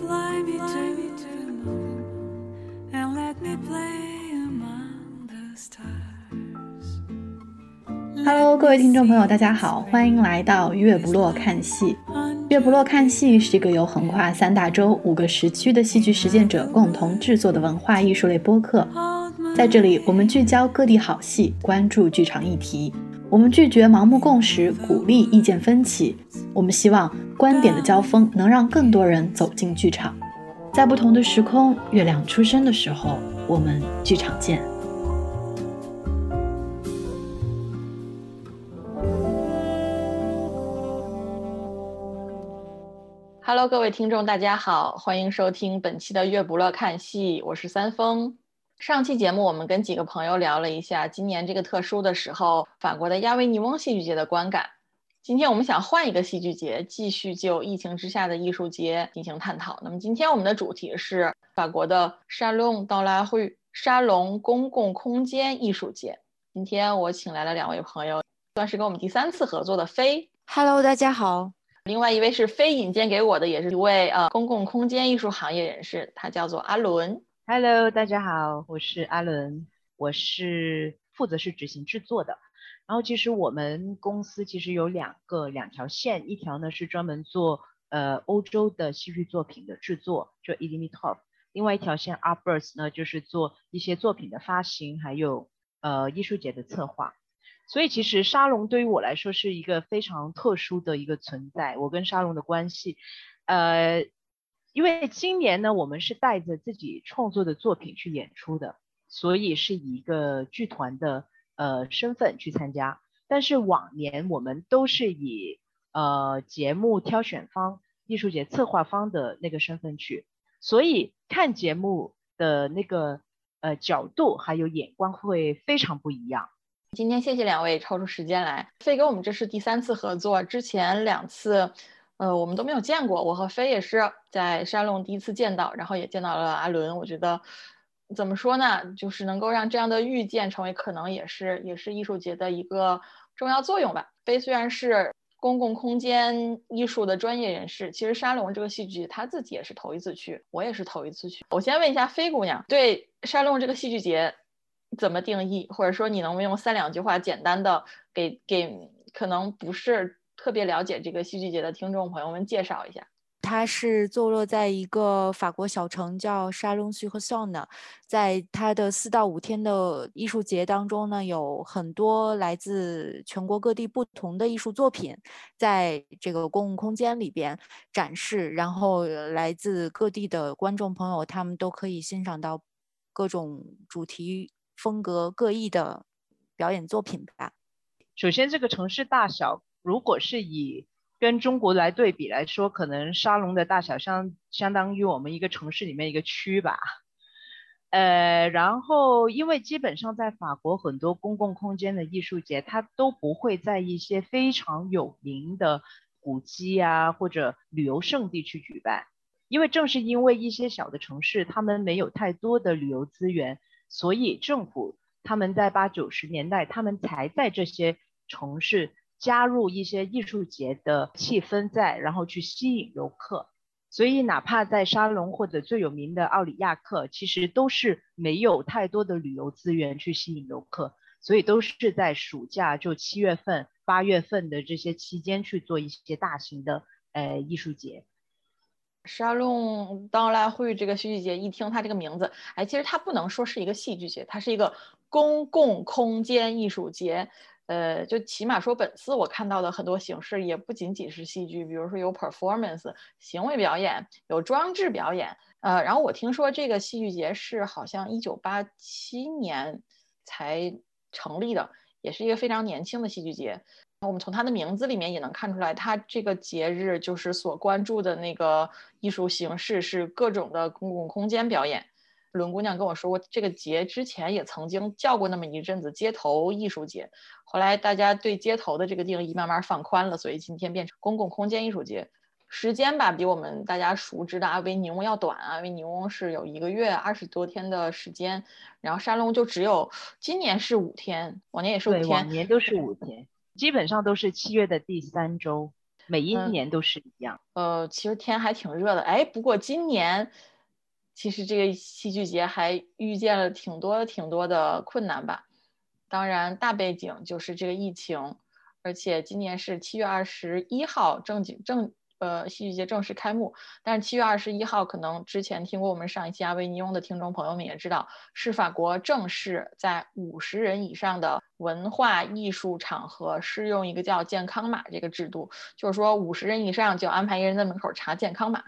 Fly me to the moon and let me play among the stars. Hello，各位听众朋友，大家好，欢迎来到月不落看戏。月不落看戏是一个由横跨三大洲、五个时区的戏剧实践者共同制作的文化艺术类播客。在这里，我们聚焦各地好戏，关注剧场议题。我们拒绝盲目共识，鼓励意见分歧。我们希望观点的交锋能让更多人走进剧场。在不同的时空，月亮出生的时候，我们剧场见。Hello，各位听众，大家好，欢迎收听本期的月不落看戏，我是三丰。上期节目我们跟几个朋友聊了一下今年这个特殊的时候，法国的亚维尼翁戏剧节的观感。今天我们想换一个戏剧节，继续就疫情之下的艺术节进行探讨。那么今天我们的主题是法国的沙龙到拉会沙龙公共空间艺术节。今天我请来了两位朋友，算是跟我们第三次合作的飞。Hello，大家好。另外一位是飞引荐给我的，也是一位呃公共空间艺术行业人士，他叫做阿伦。Hello，大家好，我是阿伦，我是负责是执行制作的。然后其实我们公司其实有两个两条线，一条呢是专门做呃欧洲的戏剧作品的制作，就 e d i m i t o p 另外一条线 arbors 呢就是做一些作品的发行，还有呃艺术节的策划。所以其实沙龙对于我来说是一个非常特殊的一个存在，我跟沙龙的关系，呃。因为今年呢，我们是带着自己创作的作品去演出的，所以是以一个剧团的呃身份去参加。但是往年我们都是以呃节目挑选方、艺术节策划方的那个身份去，所以看节目的那个呃角度还有眼光会非常不一样。今天谢谢两位抽出时间来，飞哥，我们这是第三次合作，之前两次。呃，我们都没有见过，我和飞也是在沙龙第一次见到，然后也见到了阿伦。我觉得怎么说呢，就是能够让这样的遇见成为可能，也是也是艺术节的一个重要作用吧。飞虽然是公共空间艺术的专业人士，其实沙龙这个戏剧他自己也是头一次去，我也是头一次去。我先问一下飞姑娘，对沙龙这个戏剧节怎么定义，或者说你能不能用三两句话简单的给给可能不是。特别了解这个戏剧节的听众朋友们介绍一下，它是坐落在一个法国小城叫沙龙苏和桑的，在它的四到五天的艺术节当中呢，有很多来自全国各地不同的艺术作品，在这个公共空间里边展示，然后来自各地的观众朋友，他们都可以欣赏到各种主题风格各异的表演作品吧。首先，这个城市大小。如果是以跟中国来对比来说，可能沙龙的大小相相当于我们一个城市里面一个区吧。呃，然后因为基本上在法国很多公共空间的艺术节，它都不会在一些非常有名的古迹啊或者旅游胜地去举办，因为正是因为一些小的城市，他们没有太多的旅游资源，所以政府他们在八九十年代，他们才在这些城市。加入一些艺术节的气氛在，然后去吸引游客。所以哪怕在沙龙或者最有名的奥里亚克，其实都是没有太多的旅游资源去吸引游客，所以都是在暑假就七月份、八月份的这些期间去做一些大型的呃艺术节。沙龙当来会这个戏剧节，一听它这个名字，哎，其实它不能说是一个戏剧节，它是一个公共空间艺术节。呃，就起码说本次我看到的很多形式也不仅仅是戏剧，比如说有 performance 行为表演，有装置表演。呃，然后我听说这个戏剧节是好像一九八七年才成立的，也是一个非常年轻的戏剧节。我们从它的名字里面也能看出来，它这个节日就是所关注的那个艺术形式是各种的公共空间表演。伦姑娘跟我说过，这个节之前也曾经叫过那么一阵子街头艺术节，后来大家对街头的这个定义慢慢放宽了，所以今天变成公共空间艺术节。时间吧，比我们大家熟知的阿维尼翁要短，啊阿维尼翁是有一个月二十多天的时间，然后沙龙就只有今年是五天，往年也是五，天往，年都是五天，基本上都是七月的第三周。每一嗯年都是一样。呃，其实天还挺热的，哎，不过今年其实这个戏剧节还遇见了挺多挺多的困难吧。当然，大背景就是这个疫情，而且今年是七月二十一号正经正呃戏剧节正式开幕，但是七月二十一号可能之前听过我们上一期阿维尼翁的听众朋友们也知道，是法国正式在五十人以上的文化艺术场合适用一个叫健康码这个制度，就是说五十人以上就安排一人在门口查健康码，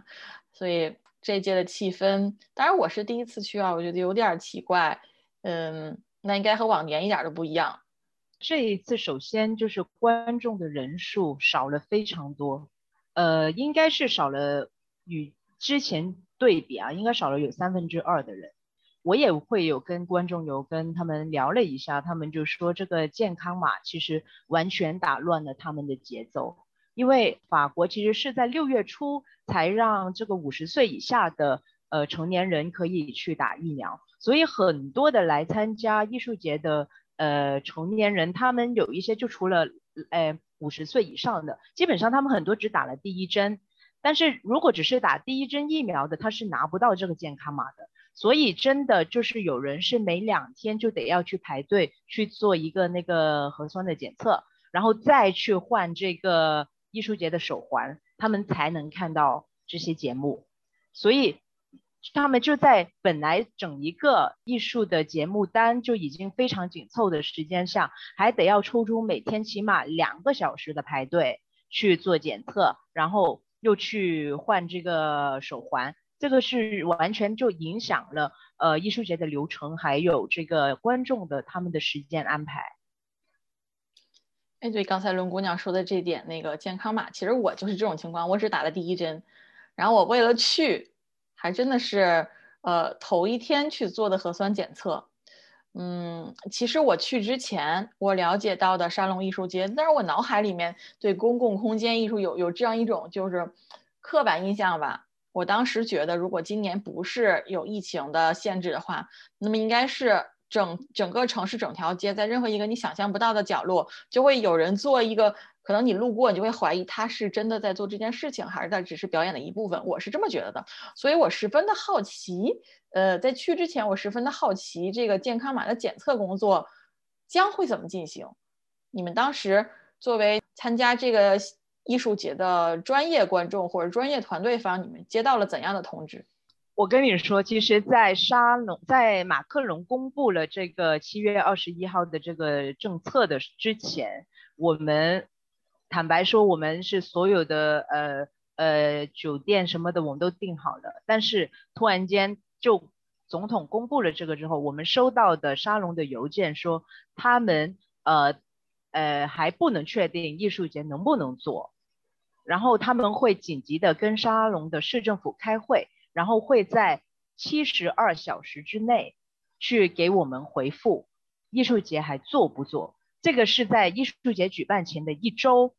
所以这一届的气氛，当然我是第一次去啊，我觉得有点奇怪，嗯，那应该和往年一点都不一样。这一次首先就是观众的人数少了非常多，呃，应该是少了与之前对比啊，应该少了有三分之二的人。我也会有跟观众有跟他们聊了一下，他们就说这个健康码其实完全打乱了他们的节奏，因为法国其实是在六月初才让这个五十岁以下的呃成年人可以去打疫苗，所以很多的来参加艺术节的呃成年人，他们有一些就除了呃五十岁以上的，基本上他们很多只打了第一针，但是如果只是打第一针疫苗的，他是拿不到这个健康码的。所以真的就是有人是每两天就得要去排队去做一个那个核酸的检测，然后再去换这个艺术节的手环，他们才能看到这些节目。所以他们就在本来整一个艺术的节目单就已经非常紧凑的时间下，还得要抽出每天起码两个小时的排队去做检测，然后又去换这个手环。这个是完全就影响了呃艺术节的流程，还有这个观众的他们的时间安排。哎，对，刚才伦姑娘说的这点，那个健康码，其实我就是这种情况，我只打了第一针，然后我为了去，还真的是呃头一天去做的核酸检测。嗯，其实我去之前，我了解到的沙龙艺术节，但是我脑海里面对公共空间艺术有有这样一种就是刻板印象吧。我当时觉得，如果今年不是有疫情的限制的话，那么应该是整整个城市整条街，在任何一个你想象不到的角落，就会有人做一个，可能你路过，你就会怀疑他是真的在做这件事情，还是他只是表演的一部分。我是这么觉得的，所以我十分的好奇。呃，在去之前，我十分的好奇这个健康码的检测工作将会怎么进行。你们当时作为参加这个。艺术节的专业观众或者专业团队方，你们接到了怎样的通知？我跟你说，其实，在沙龙，在马克龙公布了这个七月二十一号的这个政策的之前，我们坦白说，我们是所有的呃呃酒店什么的我们都订好了，但是突然间就总统公布了这个之后，我们收到的沙龙的邮件说，他们呃呃还不能确定艺术节能不能做。然后他们会紧急的跟沙龙的市政府开会，然后会在七十二小时之内去给我们回复，艺术节还做不做？这个是在艺术节举办前的一周。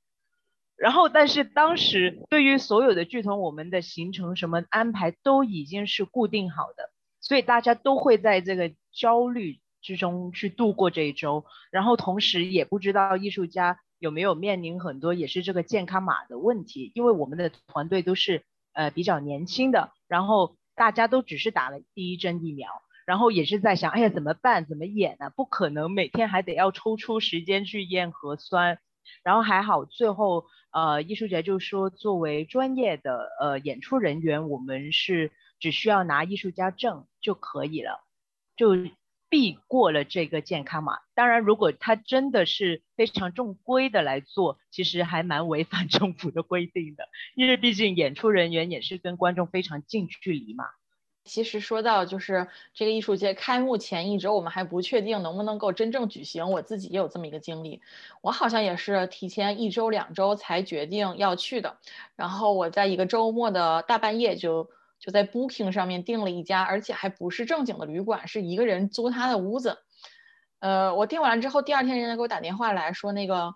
然后，但是当时对于所有的剧团，我们的行程什么安排都已经是固定好的，所以大家都会在这个焦虑之中去度过这一周。然后同时也不知道艺术家。有没有面临很多也是这个健康码的问题？因为我们的团队都是呃比较年轻的，然后大家都只是打了第一针疫苗，然后也是在想，哎呀怎么办？怎么演呢？不可能每天还得要抽出时间去验核酸。然后还好，最后呃艺术节就说，作为专业的呃演出人员，我们是只需要拿艺术家证就可以了，就。避过了这个健康码，当然，如果他真的是非常正规的来做，其实还蛮违反 政府的规定的，因为毕竟演出人员也是跟观众非常近距离嘛。其实说到就是这个艺术节开幕前一周，我们还不确定能不能够真正举行，我自己也有这么一个经历，我好像也是提前一周两周才决定要去的，然后我在一个周末的大半夜就。就在 Booking 上面订了一家，而且还不是正经的旅馆，是一个人租他的屋子。呃，我订完之后，第二天人家给我打电话来说，那个，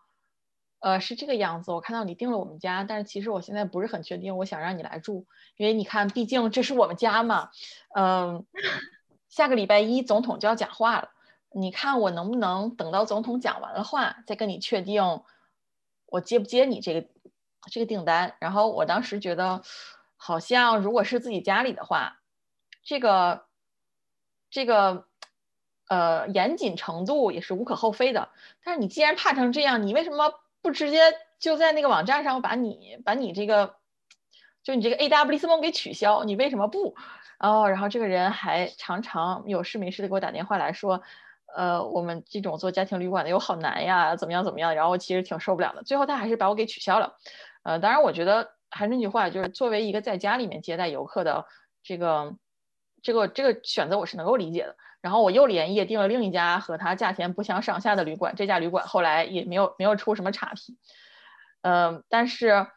呃，是这个样子，我看到你订了我们家，但是其实我现在不是很确定，我想让你来住，因为你看，毕竟这是我们家嘛。嗯，下个礼拜一总统就要讲话了，你看我能不能等到总统讲完了话，再跟你确定我接不接你这个这个订单，然后我当时觉得，好像如果是自己家里的话，这个这个呃严谨程度也是无可厚非的。但是你既然怕成这样，你为什么不直接就在那个网站上把你把你这个就你这个 A W 利斯梦给取消？你为什么不？哦，然后这个人还常常有事没事的给我打电话来说。呃，我们这种做家庭旅馆的又好难呀，怎么样怎么样？然后我其实挺受不了的，最后他还是把我给取消了。呃，当然我觉得还是那句话，就是作为一个在家里面接待游客的这个这个这个选择，我是能够理解的。然后我又连夜订了另一家和他价钱不相上下的旅馆，这家旅馆后来也没有没有出什么差评。嗯，但是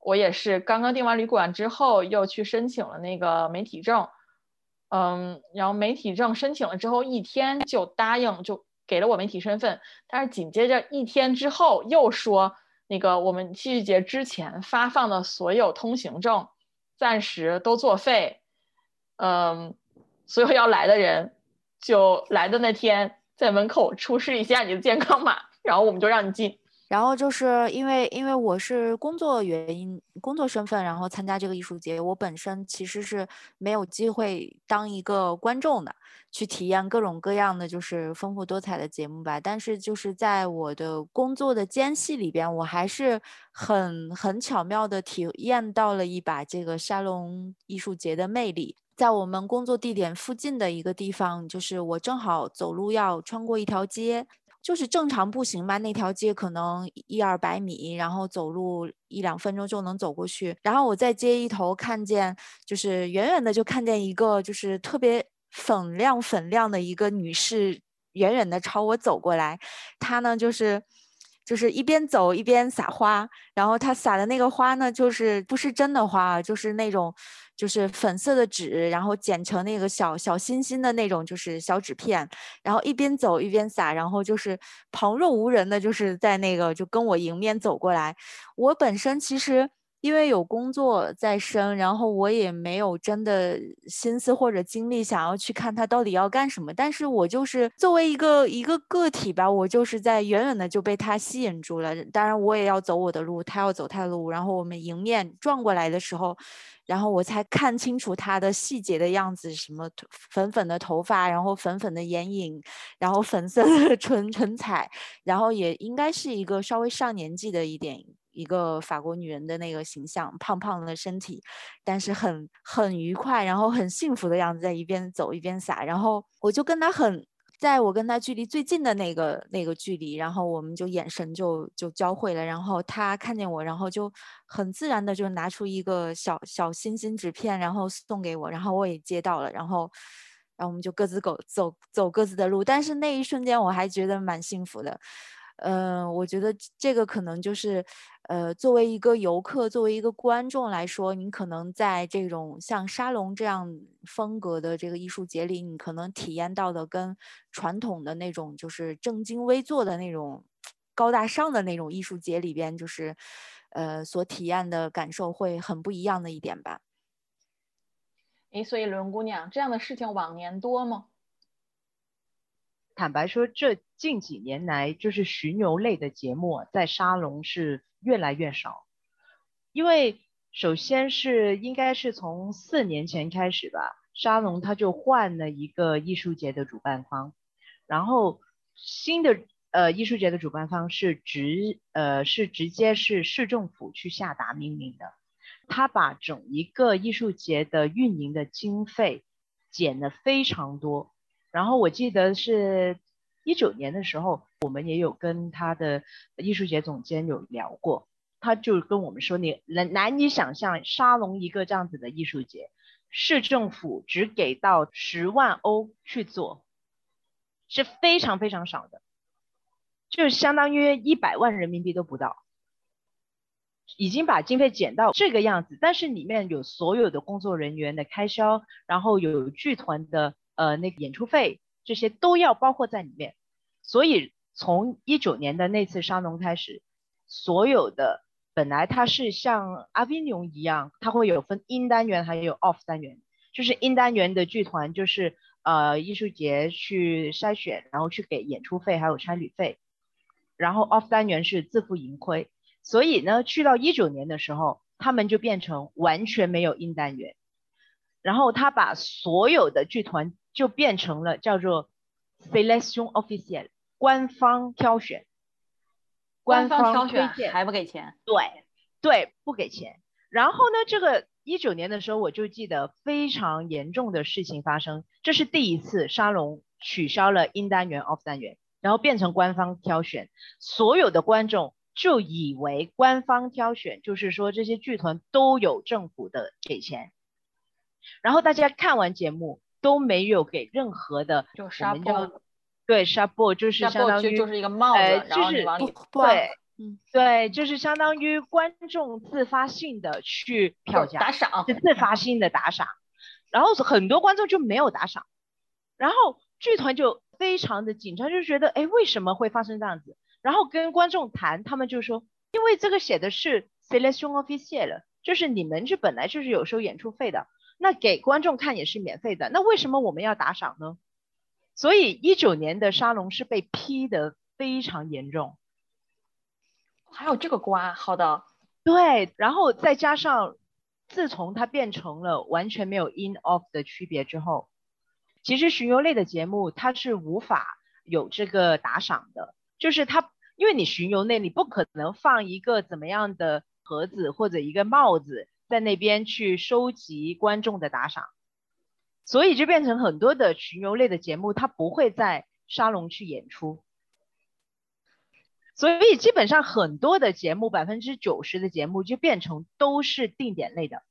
我也是刚刚订完旅馆之后，又去申请了那个媒体证。嗯，然后媒体证申请了之后，一天就答应，就给了我媒体身份。但是紧接着一天之后，又说那个我们戏剧节之前发放的所有通行证暂时都作废。嗯，所有要来的人就来的那天在门口出示一下你的健康码，然后我们就让你进。然后就是因为因为我是工作原因、工作身份，然后参加这个艺术节。我本身其实是没有机会当一个观众的，去体验各种各样的就是丰富多彩的节目吧。但是就是在我的工作的间隙里边，我还是很很巧妙的体验到了一把这个沙龙艺术节的魅力。在我们工作地点附近的一个地方，就是我正好走路要穿过一条街。就是正常步行吧，那条街可能一二百米，然后走路一两分钟就能走过去。然后我在街一头看见，就是远远的就看见一个就是特别粉亮粉亮的一个女士，远远的朝我走过来。她呢就是就是一边走一边撒花，然后她撒的那个花呢，就是不是真的花，就是那种。就是粉色的纸，然后剪成那个小小星星的那种，就是小纸片，然后一边走一边撒，然后就是旁若无人的，就是在那个就跟我迎面走过来。我本身其实。因为有工作在身，然后我也没有真的心思或者精力想要去看他到底要干什么。但是我就是作为一个一个个体吧，我就是在远远的就被他吸引住了。当然我也要走我的路，他要走他的路。然后我们迎面撞过来的时候，然后我才看清楚他的细节的样子，什么粉粉的头发，然后粉粉的眼影，然后粉色的 唇唇彩，然后也应该是一个稍微上年纪的一点。一个法国女人的那个形象，胖胖的身体，但是很很愉快，然后很幸福的样子，在一边走一边撒。然后我就跟她很，在我跟她距离最近的那个那个距离，然后我们就眼神就就交汇了。然后她看见我，然后就很自然的就拿出一个小小星星纸片，然后送给我，然后我也接到了。然后，然后我们就各自走走走各自的路。但是那一瞬间，我还觉得蛮幸福的。嗯，我觉得这个可能就是，呃，作为一个游客，作为一个观众来说，你可能在这种像沙龙这样风格的这个艺术节里，你可能体验到的跟传统的那种就是正襟危坐的那种高大上的那种艺术节里边，就是，呃，所体验的感受会很不一样的一点吧。哎，所以伦姑娘，这样的事情往年多吗？坦白说，这近几年来，就是巡游类的节目在沙龙是越来越少。因为首先是应该是从四年前开始吧，沙龙它就换了一个艺术节的主办方，然后新的呃艺术节的主办方是直呃是直接是市政府去下达命令的，他把整一个艺术节的运营的经费减了非常多。然后我记得是一九年的时候，我们也有跟他的艺术节总监有聊过，他就跟我们说，你难难以想象沙龙一个这样子的艺术节，市政府只给到十万欧去做，是非常非常少的，就相当于一百万人民币都不到，已经把经费减到这个样子，但是里面有所有的工作人员的开销，然后有剧团的。呃，那个演出费这些都要包括在里面，所以从一九年的那次沙龙开始，所有的本来它是像阿维尼一样，它会有分 in 单元还有 off 单元，就是 in 单元的剧团就是呃艺术节去筛选，然后去给演出费还有差旅费，然后 off 单元是自负盈亏，所以呢，去到一九年的时候，他们就变成完全没有音单元，然后他把所有的剧团就变成了叫做 selection official 官方挑选，官方挑选还不给钱，对对，不给钱。然后呢，这个一九年的时候，我就记得非常严重的事情发生，这是第一次沙龙取消了音单元、off 单元，然后变成官方挑选，所有的观众就以为官方挑选就是说这些剧团都有政府的给钱，然后大家看完节目都没有给任何的，就我沙们叫布，对 b o 就是相当于就就是一个帽子，呃然后就是对。嗯，对，就是相当于观众自发性的去票价，打赏，是自发性的打赏，然后很多观众就没有打赏，然后剧团就非常的紧张，就觉得哎为什么会发生这样子？然后跟观众谈，他们就说，因为这个写的是 selection official，就是你们是本来就是有收演出费的，那给观众看也是免费的，那为什么我们要打赏呢？所以一九年的沙龙是被批的非常严重。还有这个瓜，好的，对，然后再加上，自从它变成了完全没有 in off 的区别之后，其实巡游类的节目它是无法有这个打赏的，就是它，因为你巡游内你不可能放一个怎么样的盒子或者一个帽子在那边去收集观众的打赏，所以就变成很多的巡游类的节目它不会在沙龙去演出。所以基本上很多的节目，百分之九十的节目就变成都是定点类的。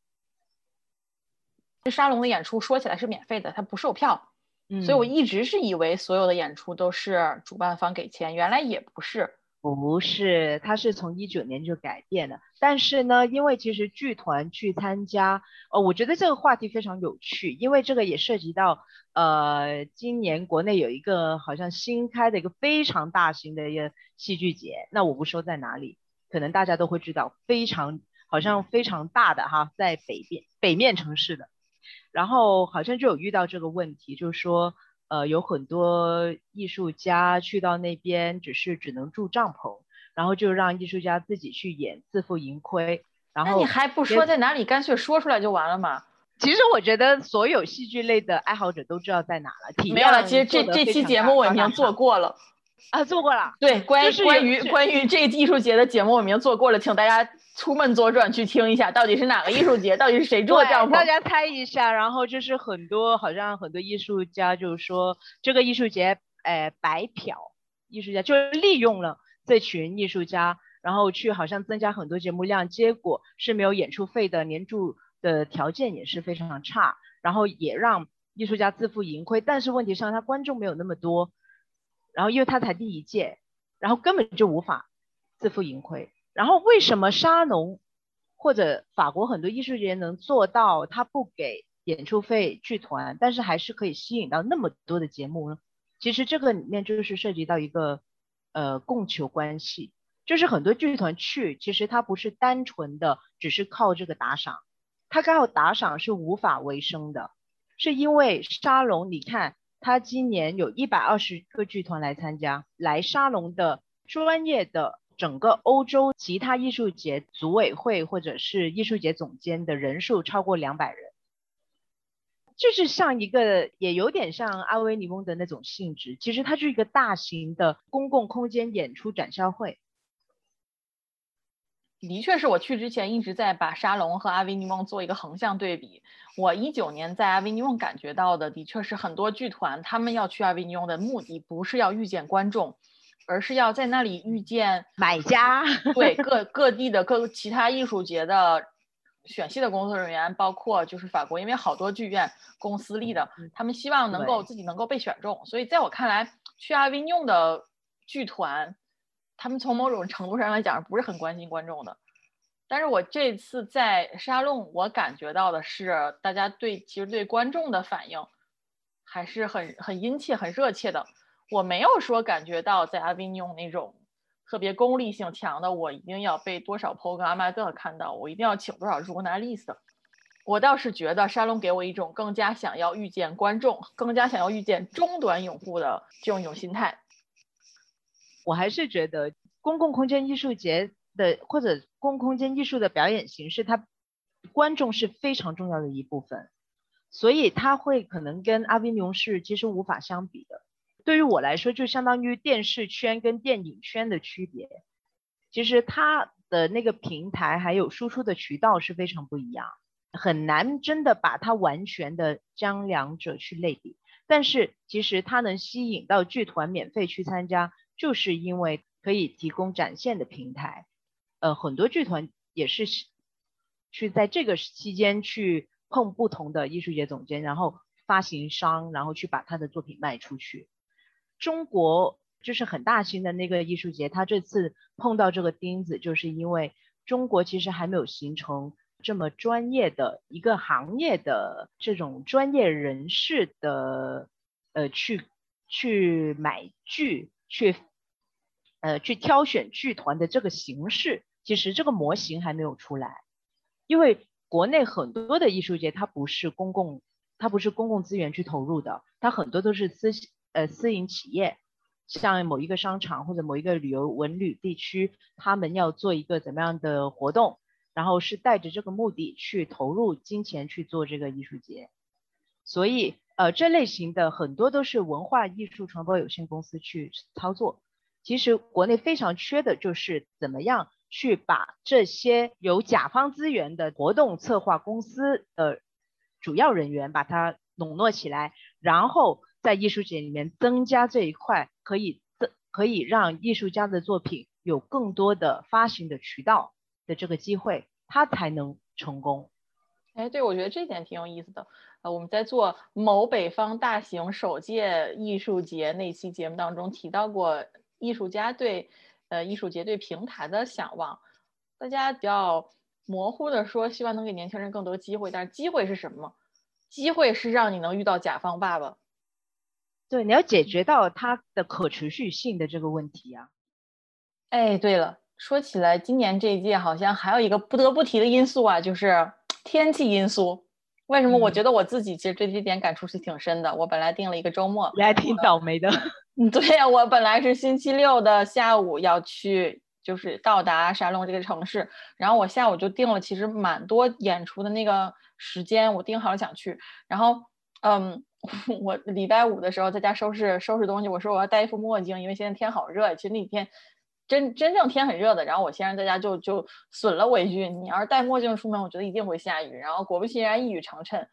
这沙龙的演出说起来是免费的，它不售票，嗯所以我一直是以为所有的演出都是主办方给钱，原来也不是。不是，它是从一九年就改变了。但是呢，因为其实剧团去参加，呃，我觉得这个话题非常有趣，因为这个也涉及到，呃，今年国内有一个好像新开的一个非常大型的一个戏剧节，那我不说在哪里，可能大家都会知道，非常好像非常大的哈，在北边北面城市的，然后好像就有遇到这个问题，就是说。呃，有很多艺术家去到那边，只是只能住帐篷，然后就让艺术家自己去演，自负盈亏。然后那你还不说在哪里，干脆说出来就完了嘛？其实我觉得所有戏剧类的爱好者都知道在哪了。体没有了，其实这这期节目我已经做过了。啊，做过了。对，关于就是关于关于这个艺术节的节目，我们已经做过了，请大家出门左转去听一下，到底是哪个艺术节，到底是谁做的对，帐篷。大家猜一下，然后就是很多好像很多艺术家就是说这个艺术节，呃，白嫖艺术家，就是利用了这群艺术家，然后去好像增加很多节目量，结果是没有演出费的，年住的条件也是非常差，然后也让艺术家自负盈亏。但是问题上，他观众没有那么多，然后因为他才第一届，然后根本就无法自负盈亏。然后为什么沙龙或者法国很多艺术节能做到他不给演出费剧团，但是还是可以吸引到那么多的节目呢？其实这个里面就是涉及到一个呃供求关系，就是很多剧团去，其实他不是单纯的只是靠这个打赏，他靠打赏是无法为生的，是因为沙龙，你看他今年有一百二十个剧团来参加，来沙龙的专业的整个欧洲其他艺术节组委会或者是艺术节总监的人数超过两百人，就是像一个也有点像阿维尼翁的那种性质，其实它是一个大型的公共空间演出展销会。的确是我去之前一直在把沙龙和阿维尼翁做一个横向对比。我一九年在阿维尼翁感觉到的，的确是很多剧团他们要去阿维尼翁的目的不是要遇见观众，而是要在那里遇见买家，对 各各地的各其他艺术节的选戏的工作人员，包括就是法国，因为好多剧院公私立的，他们希望能够自己能够被选中，所以在我看来，去阿维尼翁的剧团，他们从某种程度上来讲不是很关心观众的。但是我这次在沙龙，我感觉到的是，大家对其实对观众的反应还是很很殷切、很热切的。我没有说感觉到在阿维尼翁那种特别功利性强的，我一定要被多少 p o g 阿麦特看到，我一定要请多少 j o u r n a l i s t 我倒是觉得沙龙给我一种更加想要遇见观众、更加想要遇见中短用户的这种一种心态。我还是觉得公共空间艺术节的或者公共空间艺术的表演形式，它观众是非常重要的一部分，所以它会可能跟阿维尼翁是其实无法相比的。对于我来说，就相当于电视圈跟电影圈的区别，其实它的那个平台还有输出的渠道是非常不一样，很难真的把它完全的将两者去类比。但是其实它能吸引到剧团免费去参加，就是因为可以提供展现的平台。呃，很多剧团也是去在这个期间去碰不同的艺术节总监，然后发行商，然后去把他的作品卖出去。中国就是很大型的那个艺术节，他这次碰到这个钉子，就是因为中国其实还没有形成这么专业的一个行业的这种专业人士的呃去去买剧去呃去挑选剧团的这个形式。其实这个模型还没有出来，因为国内很多的艺术节它不是公共，它不是公共资源去投入的，它很多都是私呃私营企业，像某一个商场或者某一个旅游文旅地区，他们要做一个怎么样的活动，然后是带着这个目的去投入金钱去做这个艺术节，所以呃这类型的很多都是文化艺术传播有限公司去操作，其实国内非常缺的就是怎么样。去把这些有甲方资源的活动策划公司的主要人员把它笼络起来，然后在艺术节里面增加这一块，可以增可以让艺术家的作品有更多的发行的渠道的这个机会，他才能成功。哎，对，我觉得这点挺有意思的。呃，我们在做某北方大型首届艺术节那期节目当中提到过，艺术家对。呃，艺术节对平台的想望，大家比较模糊的说，希望能给年轻人更多机会。但是机会是什么？机会是让你能遇到甲方爸爸。对，你要解决到它的可持续性的这个问题啊。哎，对了，说起来，今年这一届好像还有一个不得不提的因素啊，就是天气因素。为什么？我觉得我自己其实对这点感触是挺深的。我本来定了一个周末，你还挺倒霉的。嗯，对呀，我本来是星期六的下午要去，就是到达沙龙这个城市，然后我下午就定了，其实蛮多演出的那个时间，我定好了想去。然后，嗯，我礼拜五的时候在家收拾收拾东西，我说我要戴一副墨镜，因为现在天好热。其实那几天真真正天很热的。然后我先生在家就就损了我一句：“你要是戴墨镜出门，我觉得一定会下雨。”然后果不其然，一语成谶。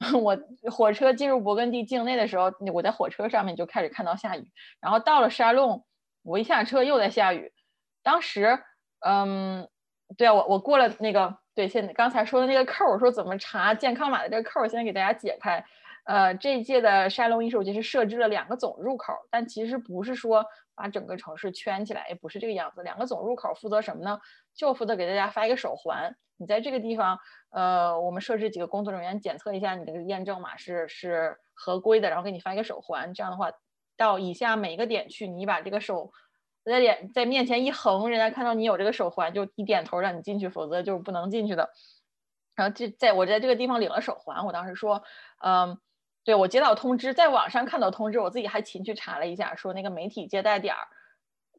我火车进入勃艮第境内的时候，我在火车上面就开始看到下雨，然后到了沙龙，我一下车又在下雨。当时，嗯，对啊，我我过了那个，对，现刚才说的那个扣，说怎么查健康码的这个扣，现在给大家解开。呃，这一届的沙龙艺术节是设置了两个总入口，但其实不是说把整个城市圈起来，也不是这个样子。两个总入口负责什么呢？就负责给大家发一个手环，你在这个地方。呃，我们设置几个工作人员检测一下你这个验证码是是合规的，然后给你发一个手环。这样的话，到以下每一个点去，你把这个手在脸在面前一横，人家看到你有这个手环，就一点头让你进去，否则就是不能进去的。然后这在我在这个地方领了手环，我当时说，嗯，对我接到通知，在网上看到通知，我自己还勤去查了一下，说那个媒体接待点儿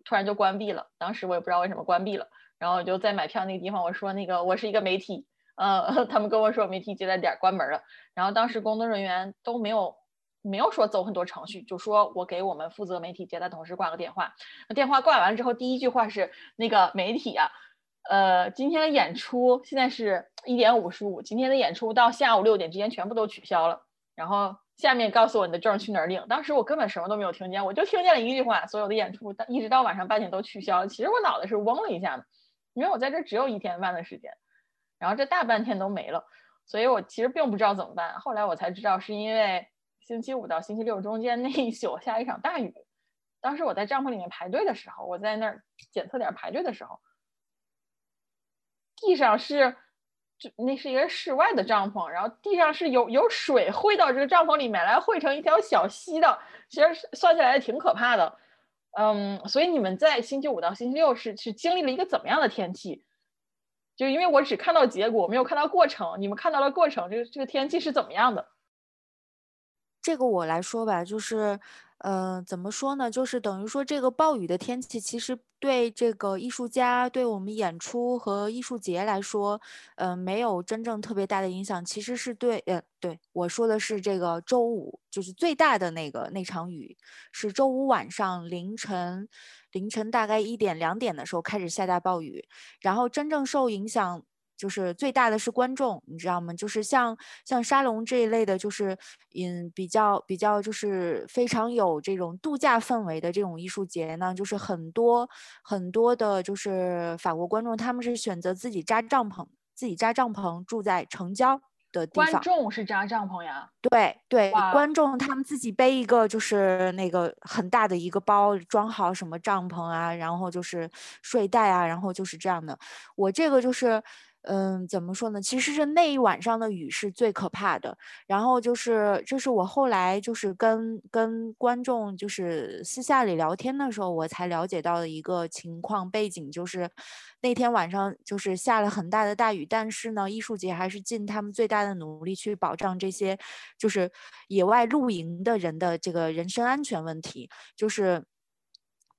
突然就关闭了。当时我也不知道为什么关闭了，然后我就在买票那个地方，我说那个我是一个媒体。呃，他们跟我说媒体接待点关门了，然后当时工作人员都没有没有说走很多程序，就说我给我们负责媒体接待同事挂个电话。电话挂完之后，第一句话是那个媒体啊，呃，今天的演出现在是一点五十五，今天的演出到下午六点之间全部都取消了。然后下面告诉我你的证去哪儿领。当时我根本什么都没有听见，我就听见了一句话，所有的演出一直到晚上八点都取消。其实我脑袋是嗡了一下的，因为我在这只有一天半的时间。然后这大半天都没了，所以我其实并不知道怎么办。后来我才知道，是因为星期五到星期六中间那一宿下一场大雨。当时我在帐篷里面排队的时候，我在那儿检测点排队的时候，地上是就那是一个室外的帐篷，然后地上是有有水汇到这个帐篷里面来，汇成一条小溪的。其实算起来挺可怕的。嗯，所以你们在星期五到星期六是是经历了一个怎么样的天气？就因为我只看到结果，没有看到过程。你们看到了过程，这个这个天气是怎么样的？这个我来说吧，就是。呃，怎么说呢？就是等于说，这个暴雨的天气，其实对这个艺术家、对我们演出和艺术节来说，呃，没有真正特别大的影响。其实是对，呃，对我说的是这个周五，就是最大的那个那场雨，是周五晚上凌晨，凌晨大概一点两点的时候开始下大暴雨，然后真正受影响。就是最大的是观众，你知道吗？就是像像沙龙这一类的，就是嗯比较比较就是非常有这种度假氛围的这种艺术节呢，就是很多很多的，就是法国观众他们是选择自己扎帐篷，自己扎帐篷住在城郊的地方。观众是扎帐篷呀？对对，观众他们自己背一个就是那个很大的一个包，装好什么帐篷啊，然后就是睡袋啊，然后就是这样的。我这个就是。嗯，怎么说呢？其实是那一晚上的雨是最可怕的。然后就是，这是我后来就是跟跟观众就是私下里聊天的时候，我才了解到的一个情况背景，就是那天晚上就是下了很大的大雨，但是呢，艺术节还是尽他们最大的努力去保障这些就是野外露营的人的这个人身安全问题，就是。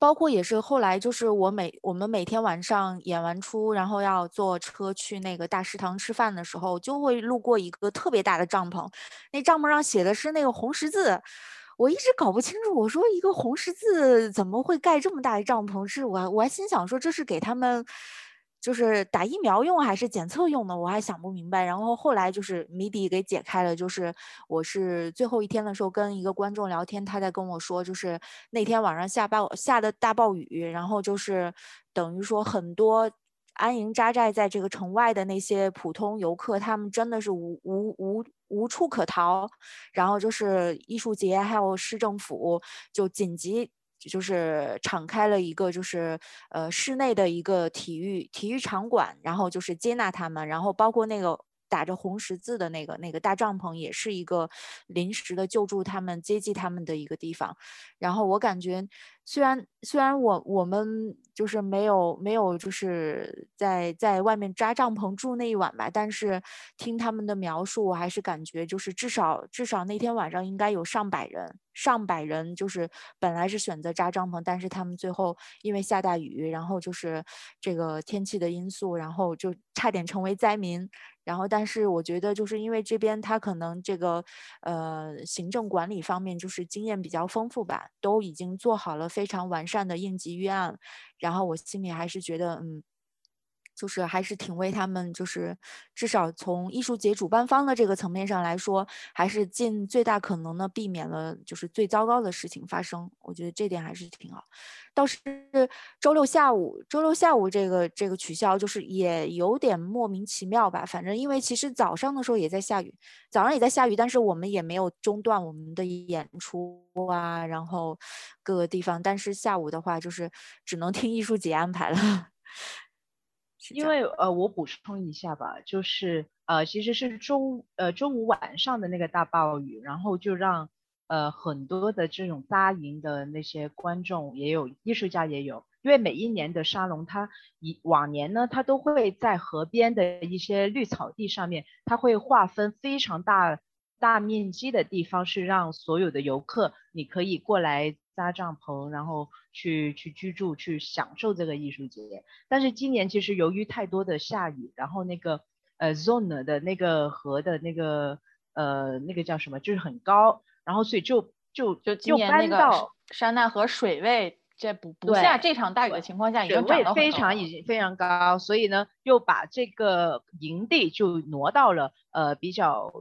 包括也是后来，就是我每我们每天晚上演完出，然后要坐车去那个大食堂吃饭的时候，就会路过一个特别大的帐篷，那帐篷上写的是那个红十字，我一直搞不清楚，我说一个红十字怎么会盖这么大的帐篷？是我我还心想说这是给他们。就是打疫苗用还是检测用的，我还想不明白。然后后来就是谜底给解开了，就是我是最后一天的时候跟一个观众聊天，他在跟我说，就是那天晚上下暴下的大暴雨，然后就是等于说很多安营扎寨在这个城外的那些普通游客，他们真的是无无无无处可逃。然后就是艺术节还有市政府就紧急。就是敞开了一个，就是呃室内的一个体育体育场馆，然后就是接纳他们，然后包括那个打着红十字的那个那个大帐篷，也是一个临时的救助他们、接济他们的一个地方。然后我感觉。虽然虽然我我们就是没有没有就是在在外面扎帐篷住那一晚吧，但是听他们的描述，我还是感觉就是至少至少那天晚上应该有上百人上百人，就是本来是选择扎帐篷，但是他们最后因为下大雨，然后就是这个天气的因素，然后就差点成为灾民。然后但是我觉得就是因为这边他可能这个呃行政管理方面就是经验比较丰富吧，都已经做好了。非常完善的应急预案，然后我心里还是觉得，嗯。就是还是挺为他们，就是至少从艺术节主办方的这个层面上来说，还是尽最大可能的避免了就是最糟糕的事情发生。我觉得这点还是挺好。倒是周六下午，周六下午这个这个取消，就是也有点莫名其妙吧。反正因为其实早上的时候也在下雨，早上也在下雨，但是我们也没有中断我们的演出啊，然后各个地方。但是下午的话，就是只能听艺术节安排了。因为呃，我补充一下吧，就是呃，其实是周呃周五晚上的那个大暴雨，然后就让呃很多的这种扎营的那些观众也有艺术家也有，因为每一年的沙龙，它以往年呢，它都会在河边的一些绿草地上面，它会划分非常大大面积的地方，是让所有的游客你可以过来。搭帐篷，然后去去居住，去享受这个艺术节。但是今年其实由于太多的下雨，然后那个呃 zone 的那个河的那个呃那个叫什么，就是很高，然后所以就就就今年那个山奈河水位在不不下这场大雨的情况下，已经涨非常已经非常高，所以呢又把这个营地就挪到了呃比较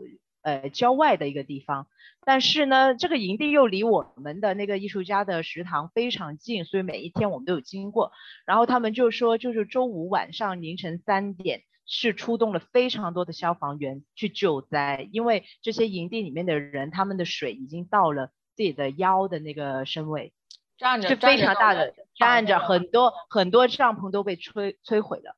呃郊外的一个地方。但是呢，这个营地又离我们的那个艺术家的食堂非常近，所以每一天我们都有经过。然后他们就说，就是周五晚上凌晨三点是出动了非常多的消防员去救灾，因为这些营地里面的人，他们的水已经到了自己的腰的那个身位，站着是非常大的，站着很多很多帐篷都被摧摧毁了，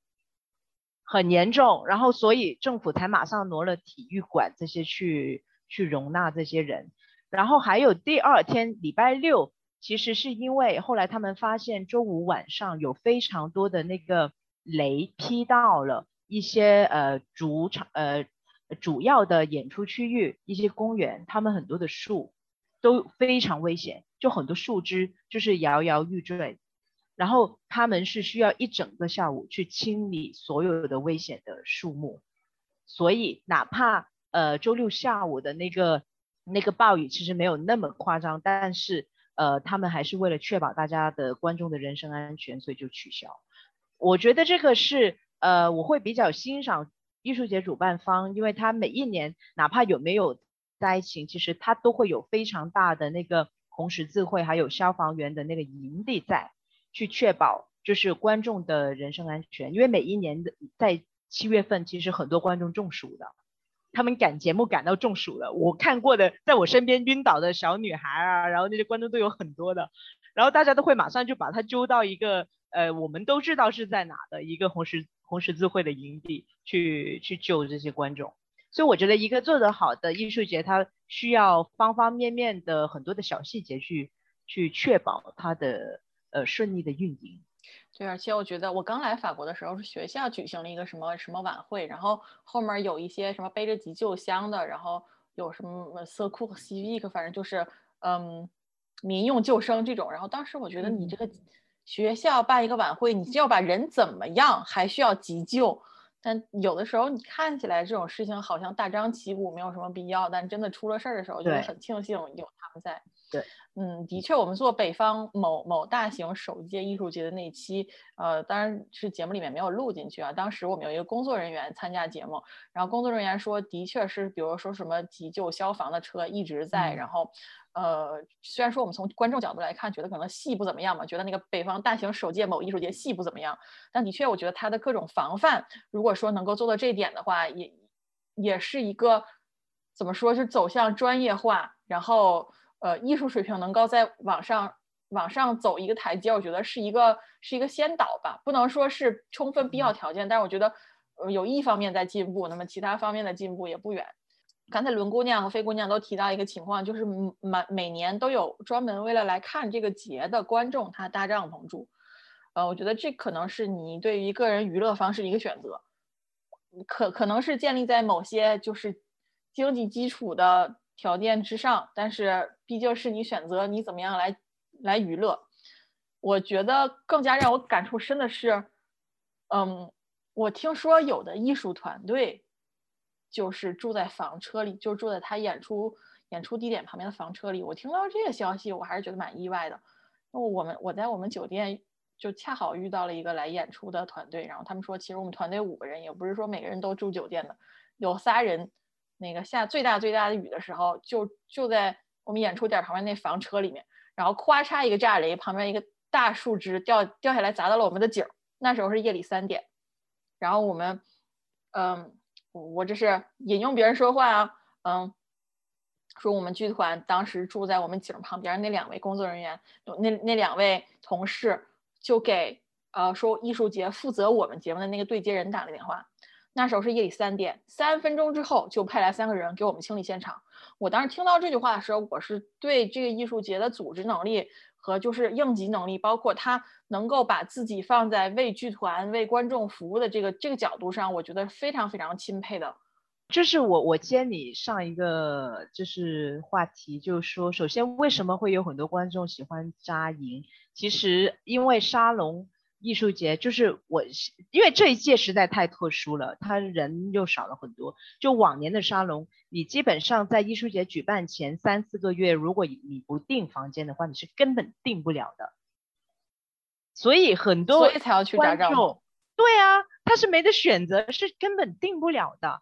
很严重。然后所以政府才马上挪了体育馆这些去。去容纳这些人，然后还有第二天礼拜六，其实是因为后来他们发现周五晚上有非常多的那个雷劈到了一些呃主场呃主要的演出区域一些公园，他们很多的树都非常危险，就很多树枝就是摇摇欲坠，然后他们是需要一整个下午去清理所有的危险的树木，所以哪怕呃周六下午的那个那个暴雨其实没有那么夸张，但是呃他们还是为了确保大家的观众的人身安全，所以就取消。我觉得这个是呃我会比较欣赏。艺术节主办方，因为他每一年哪怕有没有灾情，其实他都会有非常大的那个红十字会还有消防员的那个营地在，去确保就是观众的人身安全。因为每一年的在七月份，其实很多观众中暑的，他们赶节目赶到中暑了。我看过的，在我身边晕倒的小女孩啊，然后那些观众都有很多的，然后大家都会马上就把他揪到一个呃，我们都知道是在哪的一个红十。红十字会的营地去去救这些观众，所以我觉得一个做得好的艺术节，它需要方方面面的很多的小细节去去确保它的呃顺利的运营。对，而且我觉得我刚来法国的时候是学校举行了一个什么什么晚会，然后后面有一些什么背着急救箱的，然后有什么 s o c o c i v 反正就是嗯民用救生这种，然后当时我觉得你这个。学校办一个晚会，你就要把人怎么样，还需要急救。但有的时候你看起来这种事情好像大张旗鼓，没有什么必要。但真的出了事儿的时候，就很庆幸有他们在。对，嗯，的确，我们做北方某某大型首届艺术节的那期，呃，当然是节目里面没有录进去啊。当时我们有一个工作人员参加节目，然后工作人员说，的确是，比如说什么急救消防的车一直在，然后，呃，虽然说我们从观众角度来看，觉得可能戏不怎么样嘛，觉得那个北方大型首届某艺术节戏不怎么样，但的确，我觉得他的各种防范，如果说能够做到这一点的话，也也是一个怎么说，是走向专业化，然后。呃，艺术水平能够在往上往上走一个台阶，我觉得是一个是一个先导吧，不能说是充分必要条件，但是我觉得有一方面在进步，那么其他方面的进步也不远。刚才伦姑娘和飞姑娘都提到一个情况，就是每每年都有专门为了来看这个节的观众，他搭帐篷住。呃，我觉得这可能是你对于个人娱乐方式的一个选择，可可能是建立在某些就是经济基础的。条件之上，但是毕竟是你选择你怎么样来来娱乐。我觉得更加让我感触深的是，嗯，我听说有的艺术团队就是住在房车里，就住在他演出演出地点旁边的房车里。我听到这个消息，我还是觉得蛮意外的。那我们我在我们酒店就恰好遇到了一个来演出的团队，然后他们说，其实我们团队五个人，也不是说每个人都住酒店的，有仨人。那个下最大最大的雨的时候，就就在我们演出点旁边那房车里面，然后咵嚓一个炸雷，旁边一个大树枝掉掉下来砸到了我们的景。那时候是夜里三点，然后我们，嗯，我这是引用别人说话啊，嗯，说我们剧团当时住在我们景旁边那两位工作人员，那那两位同事就给呃说艺术节负责我们节目的那个对接人打了电话。那时候是夜里三点，三分钟之后就派来三个人给我们清理现场。我当时听到这句话的时候，我是对这个艺术节的组织能力和就是应急能力，包括他能够把自己放在为剧团、为观众服务的这个这个角度上，我觉得非常非常钦佩的。这是我我接你上一个就是话题，就是说，首先为什么会有很多观众喜欢扎营？其实因为沙龙。艺术节就是我，因为这一届实在太特殊了，他人又少了很多。就往年的沙龙，你基本上在艺术节举办前三四个月，如果你不订房间的话，你是根本订不了的。所以很多所以才要去观众，对啊，他是没得选择，是根本订不了的。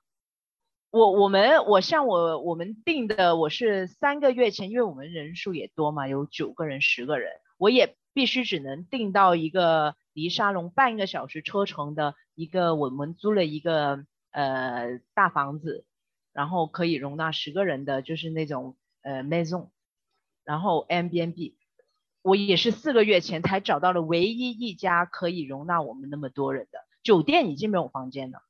我我们我像我我们订的，我是三个月前，因为我们人数也多嘛，有九个人十个人，我也必须只能订到一个。离沙龙半个小时车程的一个，我们租了一个呃大房子，然后可以容纳十个人的，就是那种呃 maison，然后 M B N B，我也是四个月前才找到了唯一一家可以容纳我们那么多人的酒店，已经没有房间了，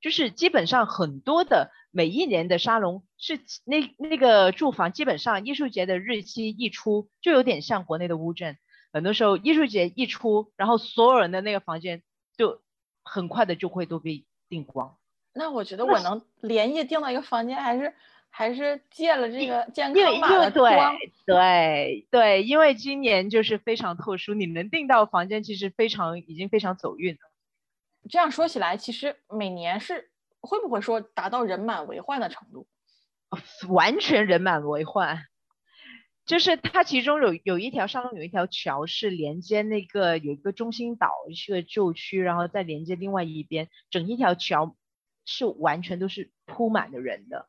就是基本上很多的每一年的沙龙是那那个住房，基本上艺术节的日期一出，就有点像国内的乌镇。很多时候，艺术节一出，然后所有人的那个房间就很快的就会都被订光。那我觉得我能连夜订到一个房间，还是还是借了这个健康码的为对光。对对，因为今年就是非常特殊，你能订到房间，其实非常已经非常走运了。这样说起来，其实每年是会不会说达到人满为患的程度？完全人满为患。就是它其中有有一条沙龙有一条桥是连接那个有一个中心岛是个旧区，然后再连接另外一边，整一条桥是完全都是铺满的人的，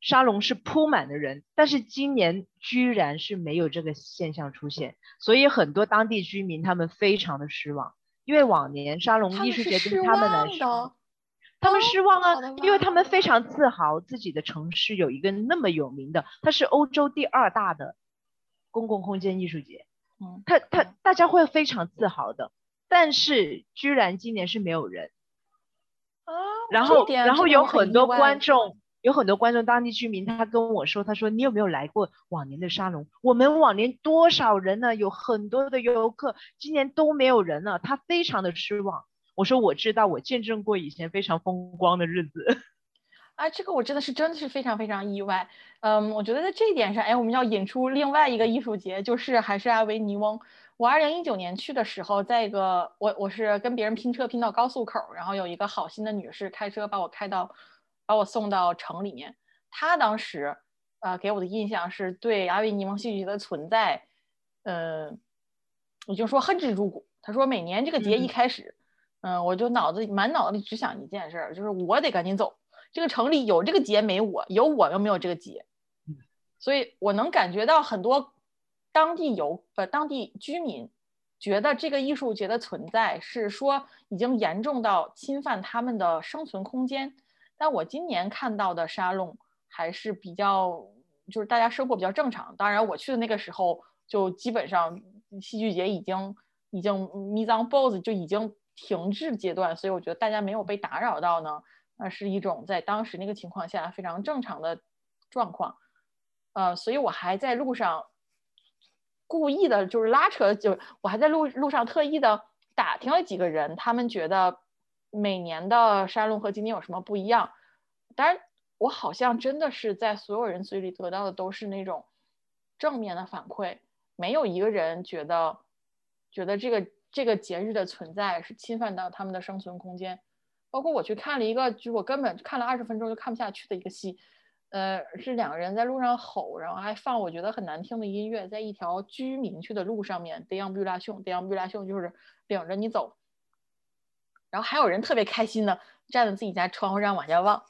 沙龙是铺满的人，但是今年居然是没有这个现象出现，所以很多当地居民他们非常的失望，因为往年沙龙艺术节对他们来望说。的。他们哦失望啊因为他们非常自豪自己的城市有一个那么有名的，它是欧洲第二大的公共空间艺术节，嗯，他他嗯大家会非常自豪的。但是居然今年是没有人，啊，然后然后有很多观众，有很多观众当地居民，他跟我说，他说你有没有来过往年的沙龙？我们往年多少人呢？有很多的游客，今年都没有人了，他非常的失望。我说我知道，我见证过以前非常风光的日子。啊，这个我真的是真的是非常非常意外。嗯，我觉得在这一点上，哎，我们要引出另外一个艺术节，就是还是阿维尼翁。我二零一九年去的时候，在一个我我是跟别人拼车拼到高速口，然后有一个好心的女士开车把我开到，把我送到城里面。她当时呃给我的印象是对阿维尼翁戏剧节的存在，呃，我就说恨之入骨。她说每年这个节一嗯开始，嗯，我就脑子满脑子里只想一件事儿，就是我得赶紧走。这个城里有这个节没我，有我又没有这个节嗯，所以我能感觉到很多当地游呃当地居民觉得这个艺术节的存在是说已经严重到侵犯他们的生存空间。但我今年看到的沙龙还是比较，就是大家生活比较正常。当然，我去的那个时候就基本上戏剧节已经已经 mise en pause 就已经停滞阶段，所以我觉得大家没有被打扰到呢，那是一种在当时那个情况下非常正常的状况。呃，所以我还在路上故意的，就是拉扯，就我还在路路上特意的打听了几个人，他们觉得每年的沙龙和今年有什么不一样。当然，我好像真的是在所有人嘴里得到的都是那种正面的反馈，没有一个人觉得觉得这个这个节日的存在是侵犯到他们的生存空间。包括我去看了一个，就我根本看了二十分钟就看不下去的一个戏，呃，是两个人在路上吼，然后还放我觉得很难听的音乐，在一条居民区的路上面，deambulation，deambulation 就是领着你走，然后还有人特别开心的站在自己家窗户上往下望，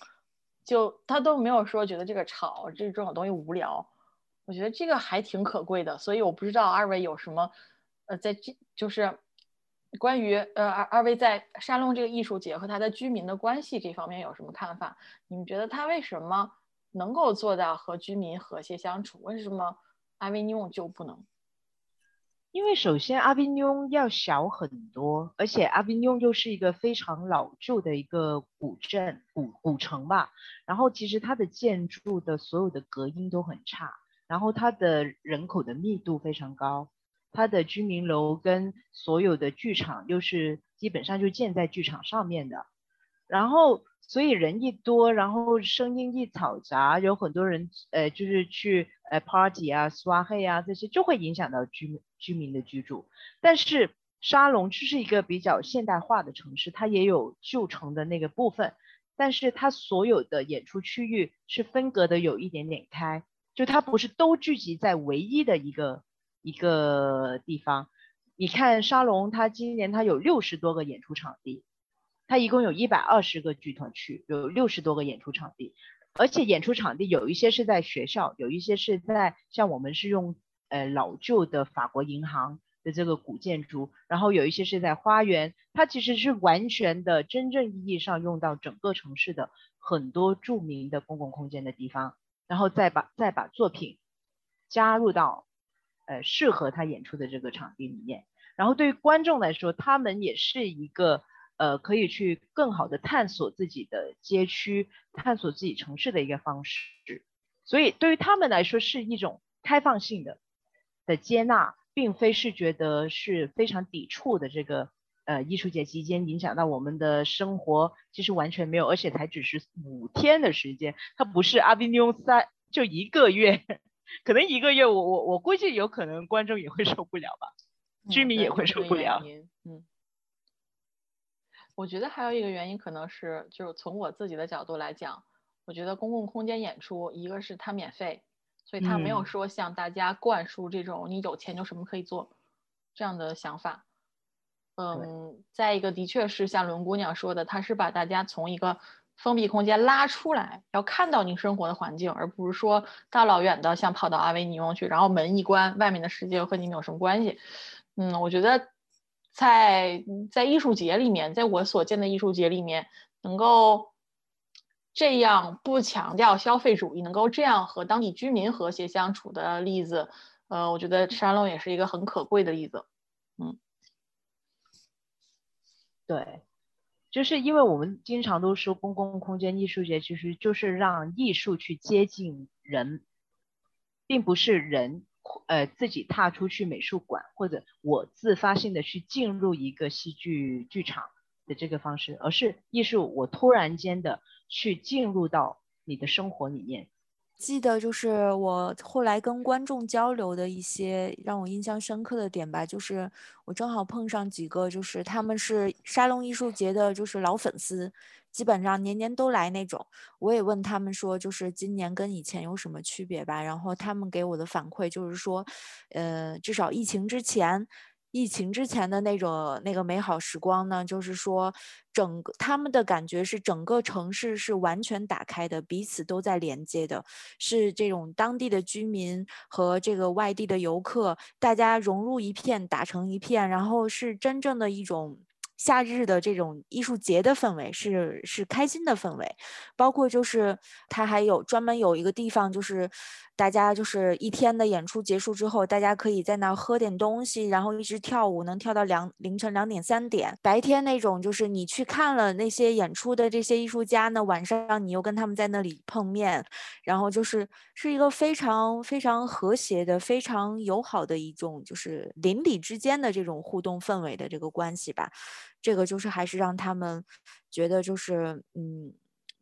就他都没有说觉得这个吵，这这种东西无聊，我觉得这个还挺可贵的，所以我不知道二位有什么，呃，在这就是。关于呃二二位在沙龙这个艺术节和他的居民的关系这方面有什么看法？你们觉得他为什么能够做到和居民和谐相处？为什么阿维尼翁就不能？因为首先阿维尼翁要小很多，而且阿维尼翁又是一个非常老旧的一个古镇、古古城吧。然后其实它的建筑的所有的隔音都很差，然后它的人口的密度非常高，它的居民楼跟所有的剧场又是基本上就建在剧场上面的。然后所以人一多，然后声音一嘈杂，有很多人呃就是去呃 party 啊、刷黑啊这些，就会影响到居居民的居住。但是沙龙就是一个比较现代化的城市，它也有旧城的那个部分，但是它所有的演出区域是分隔的有一点点开，就它不是都聚集在唯一的一个一个地方。你看沙龙，它今年它有六十多个演出场地。它一共有一百二十个剧团区，有六十多个演出场地，而且演出场地有一些是在学校，有一些是在像我们是用呃老旧的法国银行的这个古建筑，然后有一些是在花园，它其实是完全的真正意义上用到整个城市的很多著名的公共空间的地方，然后再把再把作品加入到呃适合他演出的这个场地里面，然后对于观众来说，他们也是一个。呃，可以去更好的探索自己的街区，探索自己城市的一个方式。所以对于他们来说是一种开放性的的接纳，并非是觉得是非常抵触的这个呃艺术节期间影响到我们的生活，其实完全没有，而且才只是五天的时间，它不是阿维尼翁三就一个月，可能一个月我我我估计有可能观众也会受不了吧，居民也会受不了。嗯，我觉得还有一个原因可能是，就是从我自己的角度来讲，我觉得公共空间演出，一个是它免费。所以它没有说向大家灌输这种你有钱就什么可以做这样的想法。嗯，再一个，的确是像伦姑娘说的，她是把大家从一个封闭空间拉出来，要看到你生活的环境，而不是说大老远的像跑到阿维尼翁去，然后门一关，外面的世界和你没有什么关系。嗯，我觉得在在艺术节里面，在我所见的艺术节里面，能够。这样不强调消费主义，能够这样和当地居民和谐相处的例子，呃，我觉得沙龙也是一个很可贵的例子。嗯，对，就是因为我们经常都说公共空间艺术节，其实就是让艺术去接近人，并不是人呃自己踏出去美术馆或者我自发性的去进入一个戏剧剧场的这个方式，而是艺术我突然间的。去进入到你的生活里面。记得就是我后来跟观众交流的一些让我印象深刻的点吧，就是我正好碰上几个，就是他们是沙龙艺术节的，就是老粉丝，基本上年年都来那种。我也问他们说，就是今年跟以前有什么区别吧，然后他们给我的反馈就是说，呃，至少疫情之前。疫情之前的那种那个美好时光呢，就是说，整个他们的感觉是整个城市是完全打开的，彼此都在连接的，是这种当地的居民和这个外地的游客，大家融入一片，打成一片，然后是真正的一种。夏日的这种艺术节的氛围是是开心的氛围，包括就是它还有专门有一个地方，就是大家就是一天的演出结束之后，大家可以在那儿喝点东西，然后一直跳舞，能跳到两凌晨两点三点。白天那种就是你去看了那些演出的这些艺术家呢，晚上你又跟他们在那里碰面，然后就是是一个非常非常和谐的、非常友好的一种就是邻里之间的这种互动氛围的这个关系吧。这个就是还是让他们觉得就是嗯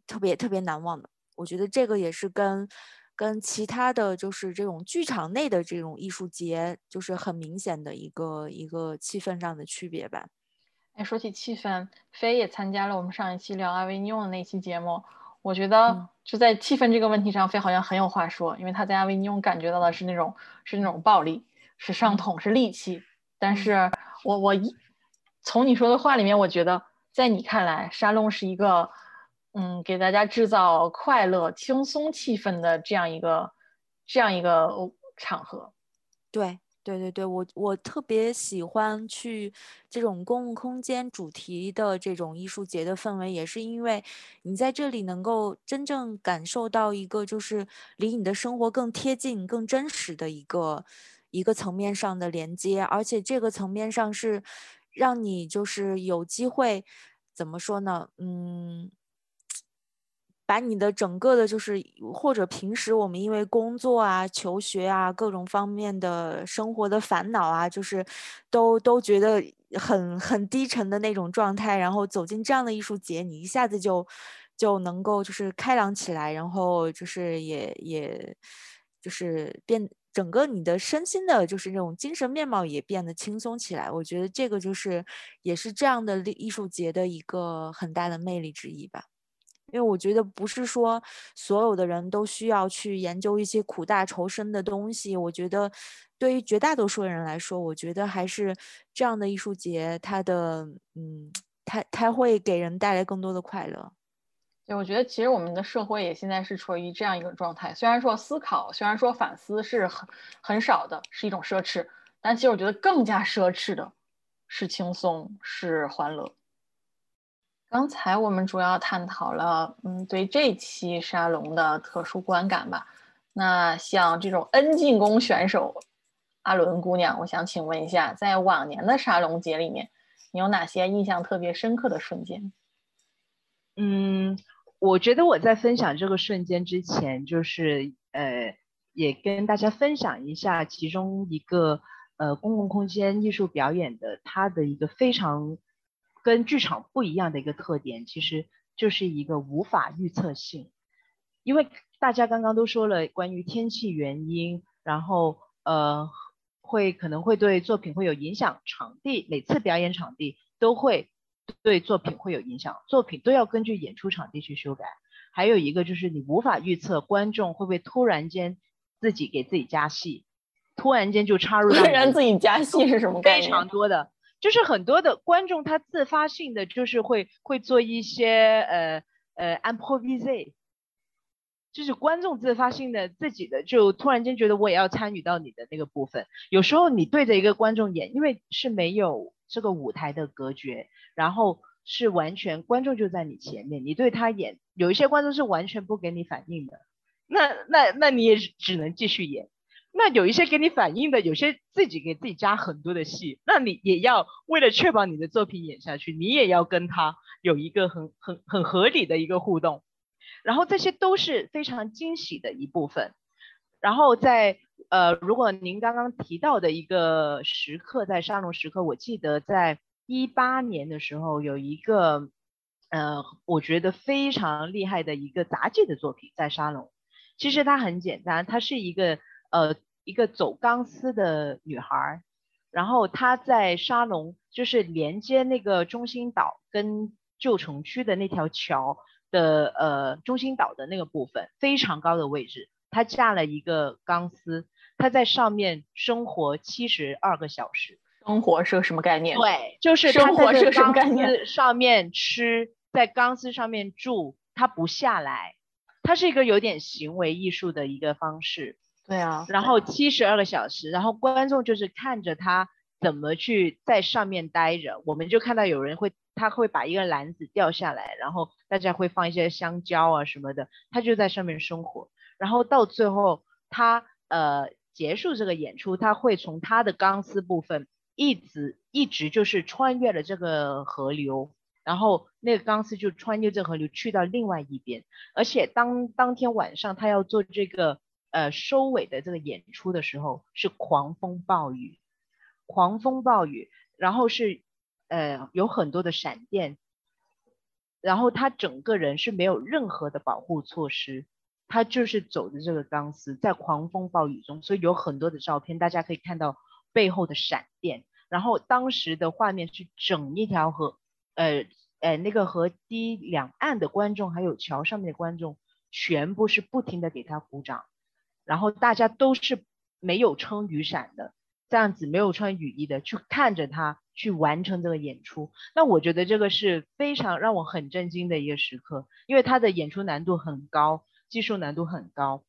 特别特别难忘的。我觉得这个也是跟跟其他的就是这种剧场内的这种艺术节就是很明显的一个一个气氛上的区别吧。哎，说起气氛，飞也参加了我们上一期聊阿维尼翁的那期节目。我觉得就在气氛这个问题上，飞好像很有话说，因为他在阿维尼翁感觉到的是那种是那种暴力，是伤痛，是戾气。但是我我一。从你说的话里面，我觉得在你看来，沙龙是一个，嗯，给大家制造快乐、轻松气氛的这样一个这样一个场合。对，对，对，对，我我特别喜欢去这种公共空间主题的这种艺术节的氛围，也是因为你在这里能够真正感受到一个就是离你的生活更贴近、更真实的一个一个层面上的连接，而且这个层面上是。让你就是有机会，怎么说呢？嗯，把你的整个的，就是或者平时我们因为工作啊、求学啊各种方面的生活的烦恼啊，就是都都觉得很很低沉的那种状态，然后走进这样的艺术节，你一下子就就能够就是开朗起来，然后就是也也就是变。整个你的身心的，就是那种精神面貌也变得轻松起来。我觉得这个就是，也是这样的艺术节的一个很大的魅力之一吧。因为我觉得不是说所有的人都需要去研究一些苦大仇深的东西。我觉得对于绝大多数人来说，我觉得还是这样的艺术节，它的嗯，它它会给人带来更多的快乐。对，我觉得其实我们的社会也现在是处于这样一个状态。虽然说思考，虽然说反思是很很少的，是一种奢侈，但其实我觉得更加奢侈的是轻松，是欢乐。刚才我们主要探讨了，嗯，对这期沙龙的特殊观感吧。那像这种 N 进攻选手阿伦姑娘，我想请问一下，在往年的沙龙节里面，你有哪些印象特别深刻的瞬间？嗯。我觉得我在分享这个瞬间之前，就是呃，也跟大家分享一下其中一个呃公共空间艺术表演的它的一个非常跟剧场不一样的一个特点，其实就是一个无法预测性。因为大家刚刚都说了关于天气原因，然后呃会可能会对作品会有影响，场地每次表演场地都会对作品会有影响，作品都要根据演出场地去修改。还有一个就是你无法预测观众会不会突然间自己给自己加戏，突然间就插入突然自己加戏是什么概念？非常多的，就是很多的观众他自发性的就是会会做一些呃呃 improvise。就是观众自发性的自己的，就突然间觉得我也要参与到你的那个部分。有时候你对着一个观众演，因为是没有这个舞台的隔绝，然后是完全观众就在你前面，你对他演，有一些观众是完全不给你反应的，那那那你也只能继续演。那有一些给你反应的，有些自己给自己加很多的戏，那你也要为了确保你的作品演下去，你也要跟他有一个很很很合理的一个互动。然后这些都是非常惊喜的一部分。然后在呃，如果您刚刚提到的一个时刻，在沙龙时刻，我记得在一八年的时候有一个呃，我觉得非常厉害的一个杂技的作品在沙龙。其实它很简单，它是一个呃一个走钢丝的女孩，然后她在沙龙就是连接那个中心岛跟旧城区的那条桥。的呃中心岛的那个部分非常高的位置，他架了一个钢丝，他在上面生活七十二个小时。生活是个什么概念？对，就是生活是个什么概念？上面吃，在钢丝上面住，他不下来，它是一个有点行为艺术的一个方式。对啊。然后七十二个小时，然后观众就是看着他怎么去在上面待着，我们就看到有人会。他会把一个篮子掉下来，然后大家会放一些香蕉啊什么的，他就在上面生活。然后到最后，他呃结束这个演出，他会从他的钢丝部分一直一直就是穿越了这个河流，然后那个钢丝就穿越这河流去到另外一边。而且当当天晚上他要做这个呃收尾的这个演出的时候，是狂风暴雨，狂风暴雨，然后是。呃，有很多的闪电，然后他整个人是没有任何的保护措施，他就是走的这个钢丝，在狂风暴雨中，所以有很多的照片，大家可以看到背后的闪电。然后当时的画面是整一条河，呃呃，那个河堤两岸的观众，还有桥上面的观众，全部是不停的给他鼓掌，然后大家都是没有撑雨伞的，这样子没有穿雨衣的去看着他。去完成这个演出，那我觉得这个是非常让我很震惊的一个时刻，因为他的演出难度很高，技术难度很高，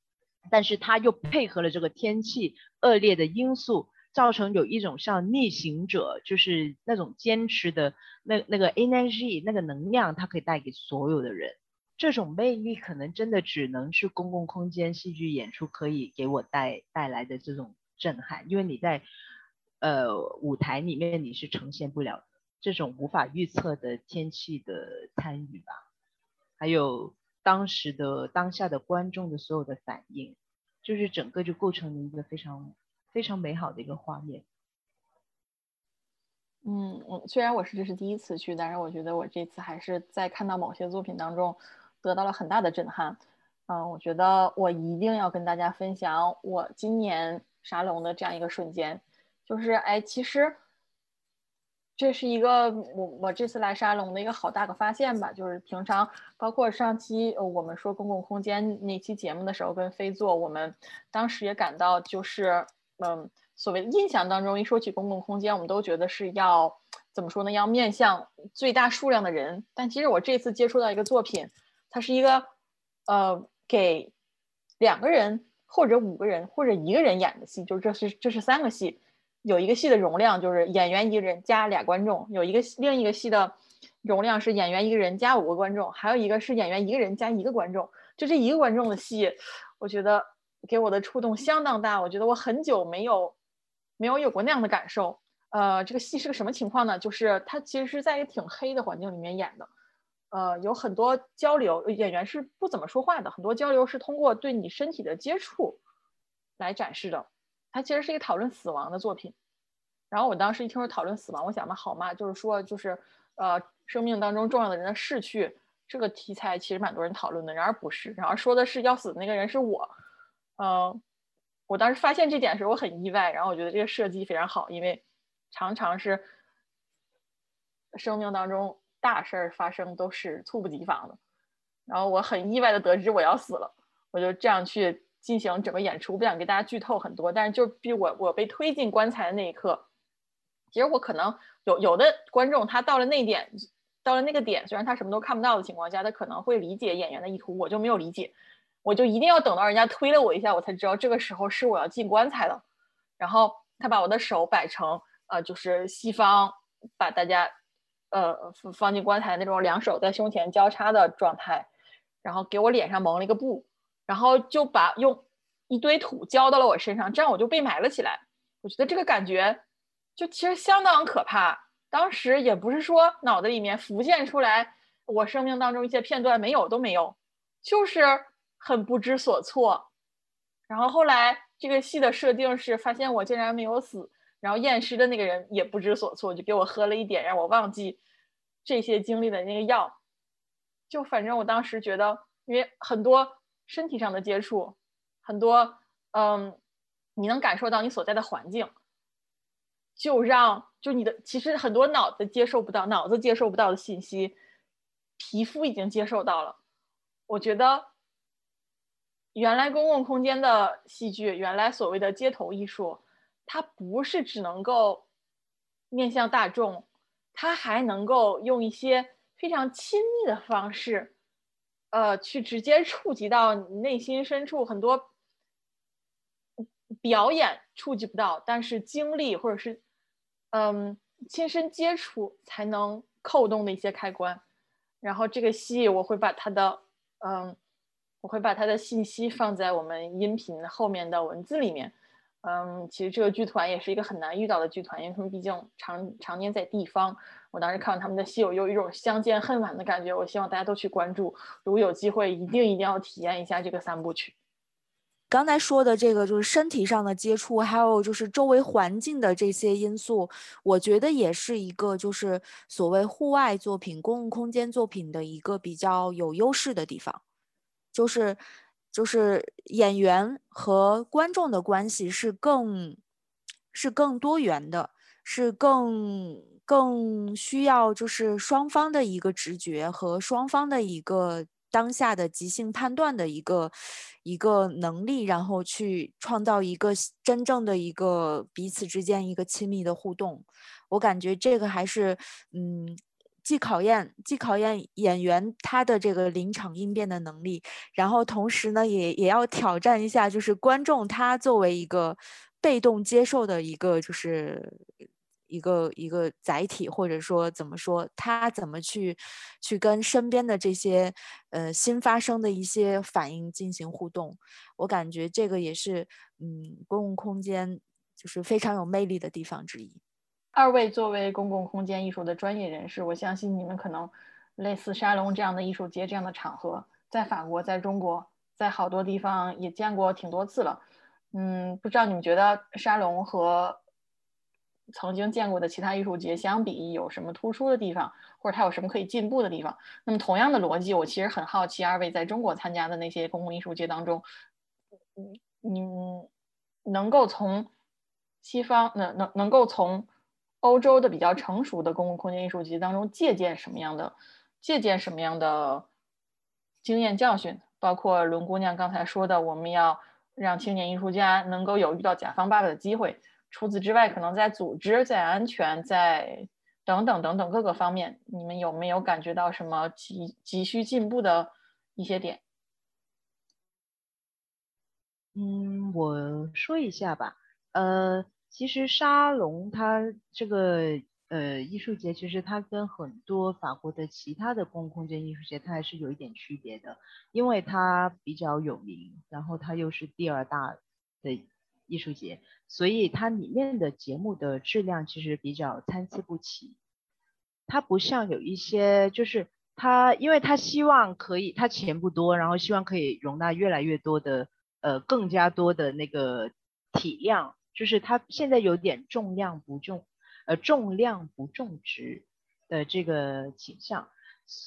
但是它又配合了这个天气恶劣的因素，造成有一种像逆行者，就是那种坚持的那那个 energy 那个能量，它可以带给所有的人，这种魅力可能真的只能是公共空间戏剧演出可以给我带带来的这种震撼，因为你在。呃，舞台里面你是呈现不了这种无法预测的天气的参与吧？还有当时的当下的观众的所有的反应，就是整个就构成了一个非常非常美好的一个画面。嗯，我虽然我是这是第一次去，但是我觉得我这次还是在看到某些作品当中得到了很大的震撼。嗯，我觉得我一定要跟大家分享我今年沙龙的这样一个瞬间。就是哎，其实这是一个我我这次来沙龙的一个好大的发现吧。就是平常包括上期我们说公共空间那期节目的时候，跟飞坐，我们当时也感到就是嗯，所谓印象当中，一说起公共空间，我们都觉得是要怎么说呢？要面向最大数量的人。但其实我这次接触到一个作品，它是一个呃给两个人或者五个人或者一个人演的戏，就是这是这是三个戏。有一个戏的容量就是演员一个人加俩观众，有一个另一个戏的容量是演员一个人加五个观众，还有一个是演员一个人加一个观众。就这一个观众的戏，我觉得给我的触动相当大。我觉得我很久没有没有有过那样的感受。呃，这个戏是个什么情况呢？就是它其实是在一个挺黑的环境里面演的，呃，有很多交流，演员是不怎么说话的，很多交流是通过对你身体的接触来展示的。它其实是一个讨论死亡的作品，然后我当时一听说讨论死亡，我想嘛，好嘛，就是说，就是呃生命当中重要的人的逝去，这个题材其实蛮多人讨论的。然而不是，然而说的是要死的那个人是我。嗯，我当时发现这点时候我很意外，然后我觉得这个设计非常好，因为常常是生命当中大事儿发生都是猝不及防的。然后我很意外的得知我要死了，我就这样去进行整个演出，不想给大家剧透很多，但是就比我我被推进棺材的那一刻，其实我可能有有的观众他到了那点，到了那个点，虽然他什么都看不到的情况下，他可能会理解演员的意图，我就没有理解，我就一定要等到人家推了我一下，我才知道这个时候是我要进棺材了。然后他把我的手摆成呃，就是西方把大家呃放进棺材那种两手在胸前交叉的状态。然后给我脸上蒙了一个布，然后就把用一堆土浇到了我身上，这样我就被埋了起来。我觉得这个感觉就其实相当可怕。当时也不是说脑子里面浮现出来我生命当中一些片段没有都没有，就是很不知所措。然后后来这个戏的设定是发现我竟然没有死，然后验尸的那个人也不知所措，就给我喝了一点让我忘记这些经历的那个药。就反正我当时觉得，因为很多身体上的接触，很多嗯，你能感受到你所在的环境，就让就你的其实很多脑子接受不到，脑子接受不到的信息，皮肤已经接受到了。我觉得，原来公共空间的戏剧，原来所谓的街头艺术，它不是只能够面向大众，它还能够用一些。非常亲密的方式，呃，去直接触及到你内心深处很多表演触及不到，但是经历或者是嗯亲身接触才能扣动的一些开关。然后这个戏我会把它的嗯，我会把它的信息放在我们音频后面的文字里面。嗯，其实这个剧团也是一个很难遇到的剧团，因为他们毕竟常常年在地方。我当时看完他们的戏，我有一种相见恨晚的感觉。我希望大家都去关注，如果有机会，一定一定要体验一下这个三部曲。刚才说的这个就是身体上的接触，还有就是周围环境的这些因素，我觉得也是一个就是所谓户外作品、公共空间作品的一个比较有优势的地方，就是。就是演员和观众的关系是更，是更多元的，是更更需要就是双方的一个直觉和双方的一个当下的即兴判断的一个一个能力，然后去创造一个真正的一个彼此之间一个亲密的互动。我感觉这个还是嗯。既考验既考验演员他的这个临场应变的能力，然后同时呢，也也要挑战一下，就是观众他作为一个被动接受的一个，就是一个一个载体，或者说怎么说，他怎么去去跟身边的这些呃新发生的一些反应进行互动。我感觉这个也是嗯公共空间就是非常有魅力的地方之一。二位作为公共空间艺术的专业人士，我相信你们可能类似沙龙这样的艺术节这样的场合，在法国、在中国、在好多地方也见过挺多次了。嗯，不知道你们觉得沙龙和曾经见过的其他艺术节相比有什么突出的地方，或者它有什么可以进步的地方？那么同样的逻辑，我其实很好奇，二位在中国参加的那些公共艺术节当中，你能够从西方能能能够从欧洲的比较成熟的公共空间艺术节当中借鉴什么样的借鉴什么样的经验教训？包括伦姑娘刚才说的，我们要让青年艺术家能够有遇到甲方爸爸的机会。除此之外，可能在组织、在安全、在等等等等各个方面，你们有没有感觉到什么急急需进步的一些点？嗯，我说一下吧，呃。其实沙龙它这个呃艺术节，其实它跟很多法国的其他的公共空间艺术节，它还是有一点区别的，因为它比较有名，然后它又是第二大的艺术节，所以它里面的节目的质量其实比较参差不齐。它不像有一些，就是它，因为它希望可以，它钱不多，然后希望可以容纳越来越多的呃更加多的那个体量。就是它现在有点重量不重，呃，重量不重值，的这个倾向。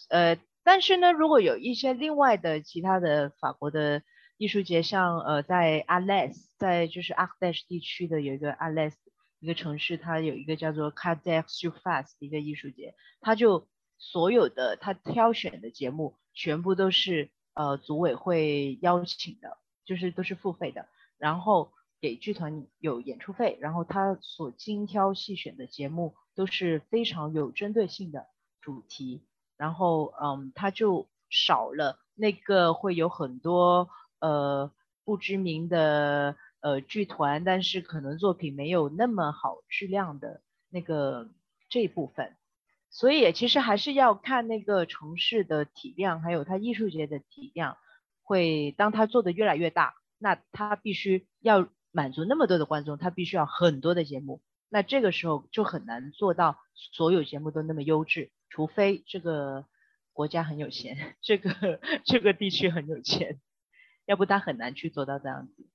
呃，但是呢，如果有一些另外的其他的法国的艺术节，像呃在阿莱斯，在就是 a r d e s h 地区的有一个阿莱斯一个城市，它有一个叫做 c a d e x s u f a s 的一个艺术节，它就所有的它挑选的节目全部都是呃组委会邀请的，就是都是付费的，然后给剧团有演出费，然后他所精挑细选的节目都是非常有针对性的主题。然后，嗯，他就少了那个会有很多呃不知名的呃剧团，但是可能作品没有那么好质量的那个这一部分，所以其实还是要看那个城市的体量，还有它艺术节的体量。会当他做的越来越大，那他必须要满足那么多的观众，他必须要很多的节目，那这个时候就很难做到所有节目都那么优质。除非这个国家很有钱，这个这个地区很有钱，要不他很难去做到这样子。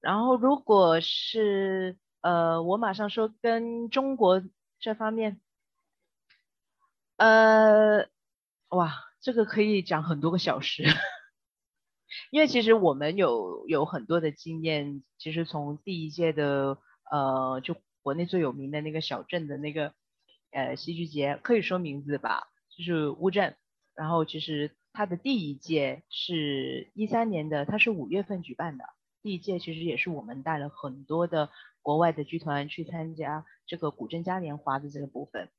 然后如果是呃，我马上说跟中国这方面，呃，哇，这个可以讲很多个小时，因为其实我们有有很多的经验，其实从第一届的呃，就国内最有名的那个小镇的那个。呃，戏剧节可以说名字吧，就是乌镇。然后其实它的第一届是一三年的，它是五月份举办的。第一届其实也是我们带了很多的国外的剧团去参加这个古镇嘉年华的这个部分。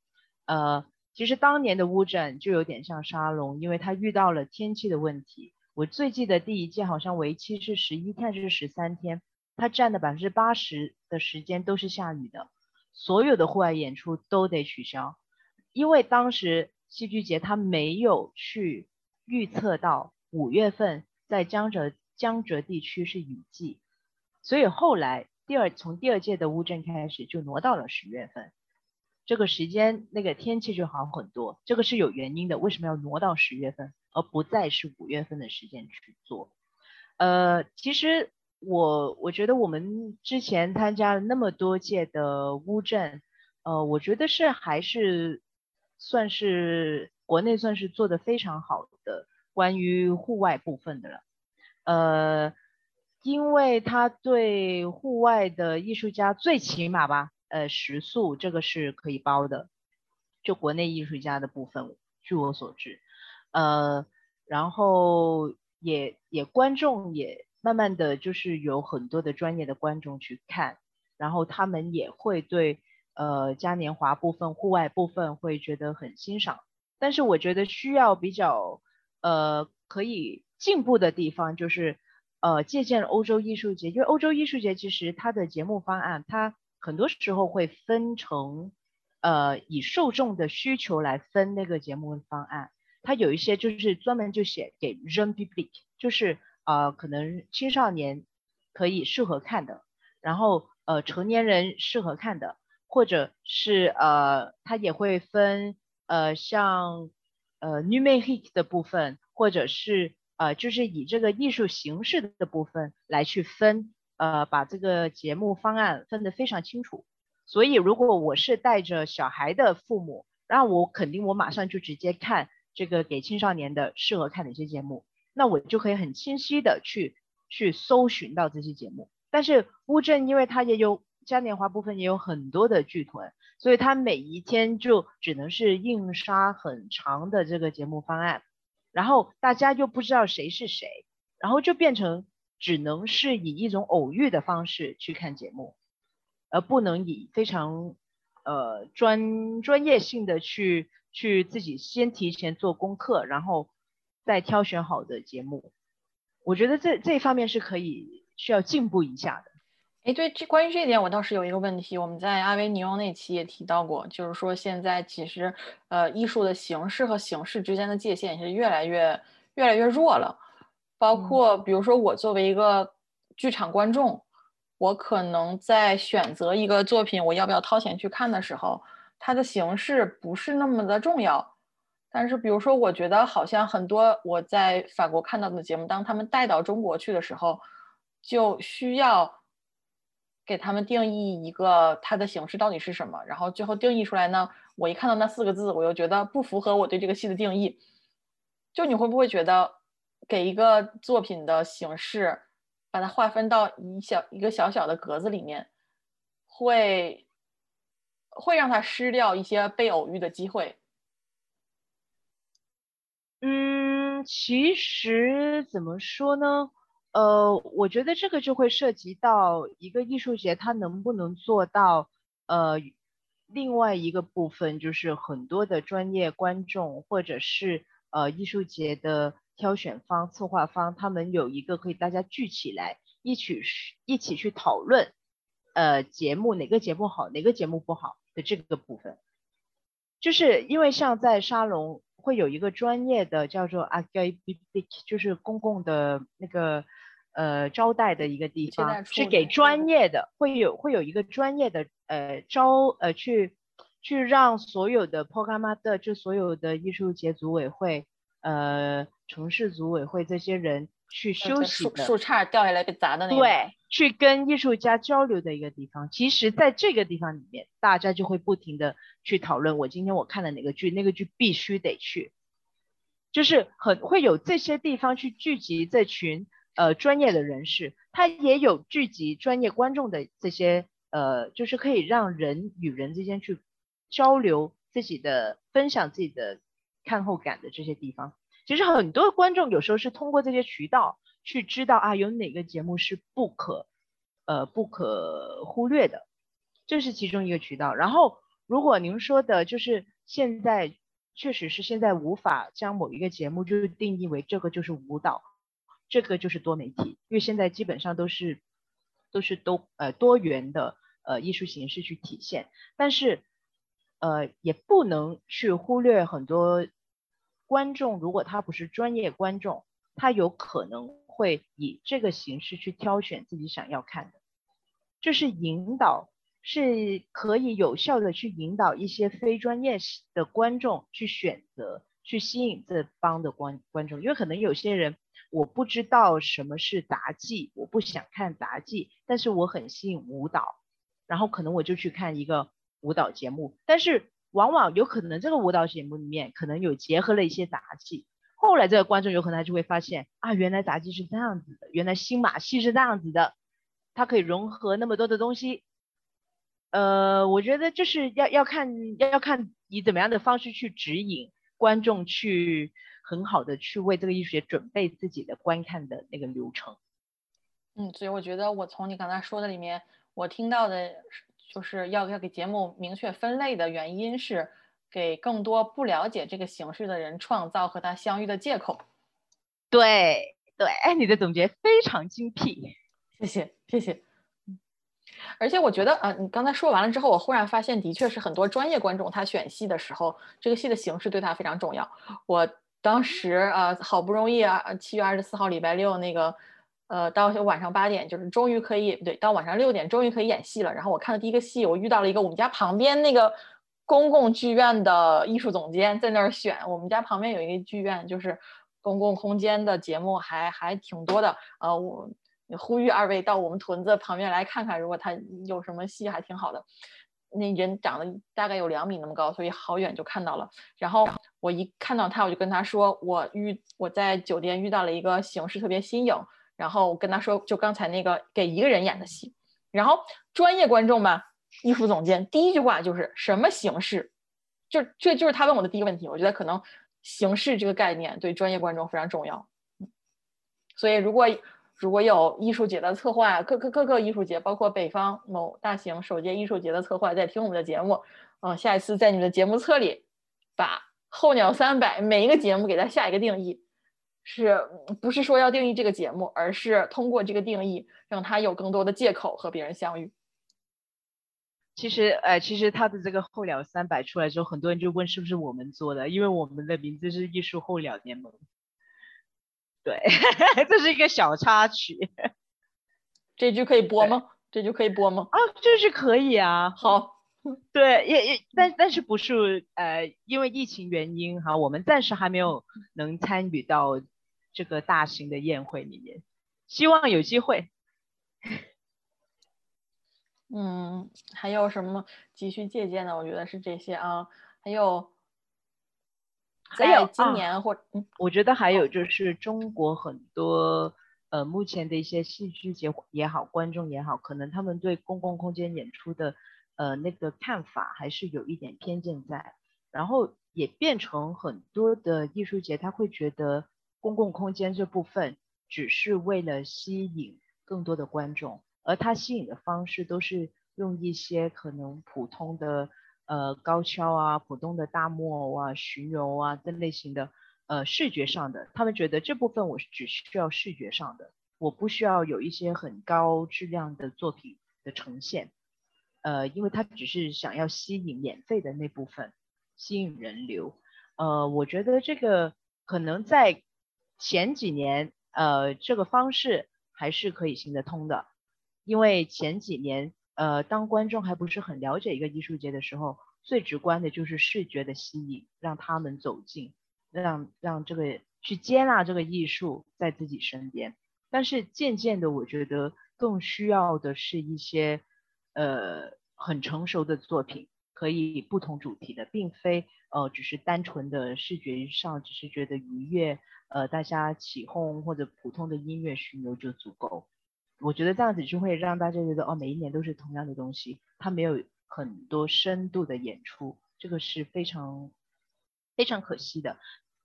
呃，其实当年的乌镇就有点像沙龙，因为它遇到了天气的问题。我最记得第一届好像为期是十一天还，是十三天，它占的百分之八十的时间都是下雨的。所有的户外演出都得取消，因为当时戏剧节它没有去预测到五月份在江浙江浙地区是雨季，所以后来第二从第二届的乌镇开始就挪到了十月份，这个时间那个天气就好很多，这个是有原因的，为什么要挪到十月份而不再是五月份的时间去做？呃，其实。我我觉得我们之前参加了那么多届的乌镇，呃，我觉得是还是算是国内算是做的非常好的关于户外部分的了，呃，因为他对户外的艺术家最起码吧，呃，食宿这个是可以包的，就国内艺术家的部分，据我所知，呃，然后也也观众也。慢慢的就是有很多的专业的观众去看，然后他们也会对呃嘉年华部分、户外部分会觉得很欣赏。但是我觉得需要比较呃可以进步的地方，就是呃借鉴欧洲艺术节，因为欧洲艺术节其实它的节目方案，它很多时候会分成呃以受众的需求来分那个节目方案，它有一些就是专门就写给 jeune public，就是。呃，可能青少年可以适合看的，然后呃成年人适合看的，或者是呃它也会分呃像呃 numeric 的部分，或者是呃就是以这个艺术形式的部分来去分，呃把这个节目方案分得非常清楚。所以如果我是带着小孩的父母，那我肯定我马上就直接看这个给青少年的适合看哪些节目。那我就可以很清晰的去去搜寻到这些节目，但是乌镇因为它也有嘉年华部分也有很多的剧团，所以它每一天就只能是印刷很长的这个节目方案，然后大家又不知道谁是谁，然后就变成只能是以一种偶遇的方式去看节目，而不能以非常呃专专业性的去去自己先提前做功课，然后。再挑选好的节目，我觉得这这方面是可以需要进步一下的。哎，对，这关于这一点，我倒是有一个问题。我们在阿维尼翁那期也提到过，就是说现在其实呃艺术的形式和形式之间的界限是越来越越来越弱了。包括比如说我作为一个剧场观众，我可能在选择一个作品我要不要掏钱去看的时候，它的形式不是那么的重要。但是，比如说，我觉得好像很多我在法国看到的节目，当他们带到中国去的时候，就需要给他们定义一个它的形式到底是什么，然后最后定义出来呢，我一看到那四个字，我又觉得不符合我对这个戏的定义。就你会不会觉得，给一个作品的形式，把它划分到一小一个小小的格子里面，会会让他失掉一些被偶遇的机会？嗯，其实怎么说呢？呃，我觉得这个就会涉及到一个艺术节，它能不能做到呃，另外一个部分就是很多的专业观众或者是呃艺术节的挑选方、策划方，他们有一个可以大家聚起来一起一起去讨论，呃，节目哪个节目好，哪个节目不好的这个部分，就是因为像在沙龙。会有一个专业的叫做 a g a b i b i 就是公共的那个呃招待的一个地方，是给专业的，会有会有一个专业的呃招呃去去让所有的 p o g a m a 的就所有的艺术节组委会呃城市组委会这些人去休息的树杈掉下来被砸的那个对。去跟艺术家交流的一个地方，其实在这个地方里面，大家就会不停的去讨论。我今天我看了哪个剧，那个剧必须得去，就是很会有这些地方去聚集这群呃专业的人士，他也有聚集专业观众的这些呃，就是可以让人与人之间去交流自己的分享自己的看后感的这些地方。其实很多观众有时候是通过这些渠道。去知道啊，有哪个节目是不可，呃，不可忽略的，这是其中一个渠道。然后，如果您说的就是现在确实是现在无法将某一个节目就定义为这个就是舞蹈，这个就是多媒体，因为现在基本上都是都是多呃多元的呃艺术形式去体现，但是呃也不能去忽略很多观众，如果他不是专业观众，他有可能。会以这个形式去挑选自己想要看的，就是引导，是可以有效的去引导一些非专业的观众去选择，去吸引这帮的观观众。因为可能有些人我不知道什么是杂技，我不想看杂技，但是我很吸引舞蹈，然后可能我就去看一个舞蹈节目。但是往往有可能这个舞蹈节目里面可能有结合了一些杂技。后来这个观众有可能他就会发现啊，原来杂技是这样子的，原来新马戏是这样子的，它可以融合那么多的东西。呃，我觉得就是要要看要要看以怎么样的方式去指引观众去很好的去为这个艺术节准备自己的观看的那个流程。嗯，所以我觉得我从你刚才说的里面，我听到的就是要要给节目明确分类的原因是。给更多不了解这个形式的人创造和他相遇的借口。对对，哎，你的总结非常精辟，谢谢谢谢。而且我觉得，呃，你刚才说完了之后，我忽然发现，的确是很多专业观众他选戏的时候，这个戏的形式对他非常重要。我当时啊，好不容易啊，七月二十四号礼拜六那个，呃，到晚上八点，就是终于可以，对，到晚上六点终于可以演戏了。然后我看的第一个戏，我遇到了一个我们家旁边那个。公共剧院的艺术总监在那儿选，我们家旁边有一个剧院，就是公共空间的节目还还挺多的。呃，我呼吁二位到我们屯子旁边来看看，如果他有什么戏还挺好的。那人长得大概有两米那么高，所以好远就看到了。然后我一看到他，我就跟他说，我遇我在酒店遇到了一个形式特别新颖。然后我跟他说，就刚才那个给一个人演的戏。然后专业观众吧。艺术总监第一句话就是什么形式，就这就是他问我的第一个问题。我觉得可能形式这个概念对专业观众非常重要。所以如果如果有艺术节的策划，各各各个艺术节，包括北方某大型首届艺术节的策划在听我们的节目，嗯，下一次在你们的节目册里把候鸟三百每一个节目给它下一个定义，是不是说要定义这个节目，而是通过这个定义让他有更多的借口和别人相遇。其实，呃，其实他的这个候鸟三百出来之后，很多人就问是不是我们做的，因为我们的名字是艺术候鸟联盟。对，这是一个小插曲。这句可以播吗？这句可以播吗？啊，这是可以啊。好，对，也也，但但是不是呃，因为疫情原因哈，我们暂时还没有能参与到这个大型的宴会里面，希望有机会。嗯，还有什么急需借鉴的？我觉得是这些啊。还有还有今啊年或嗯我觉得还有就是中国很多呃目前的一些戏剧节也好，观众也好，可能他们对公共空间演出的呃那个看法还是有一点偏见在，然后也变成很多的艺术节他会觉得公共空间这部分只是为了吸引更多的观众，而他吸引的方式都是用一些可能普通的呃高跷啊、普通的大木偶啊、巡游啊这类型的呃视觉上的，他们觉得这部分我是只需要视觉上的，我不需要有一些很高质量的作品的呈现，呃，因为他只是想要吸引免费的那部分，吸引人流。呃，我觉得这个可能在前几年，呃，这个方式还是可以行得通的，因为前几年，呃，当观众还不是很了解一个艺术节的时候，最直观的就是视觉的吸引，让他们走近，让让这个去接纳这个艺术在自己身边。但是渐渐的，我觉得更需要的是一些呃很成熟的作品，可以不同主题的，并非呃只是单纯的视觉上只是觉得愉悦，呃大家起哄或者普通的音乐巡游就足够。我觉得这样子就会让大家觉得哦，每一年都是同样的东西，它没有很多深度的演出，这个是非常非常可惜的。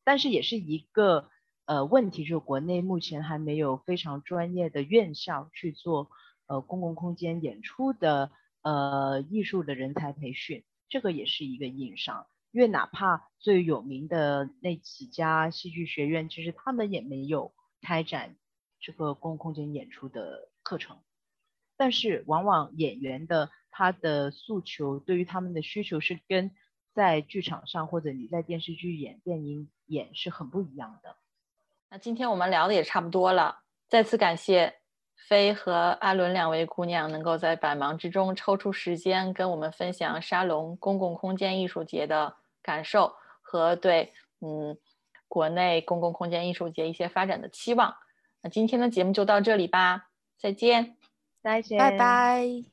但是也是一个呃问题，就是国内目前还没有非常专业的院校去做呃公共空间演出的呃艺术的人才培训，这个也是一个硬伤。因为哪怕最有名的那几家戏剧学院，其实他们也没有开展这个公共空间演出的课程。但是往往演员的他的诉求，对于他们的需求是跟在剧场上或者你在电视剧演、电影演是很不一样的。那今天我们聊的也差不多了，再次感谢飞和阿伦两位姑娘能够在百忙之中抽出时间跟我们分享沙龙公共空间艺术节的感受和对嗯国内公共空间艺术节一些发展的期望。那今天的节目就到这里吧，再见。再见，拜拜。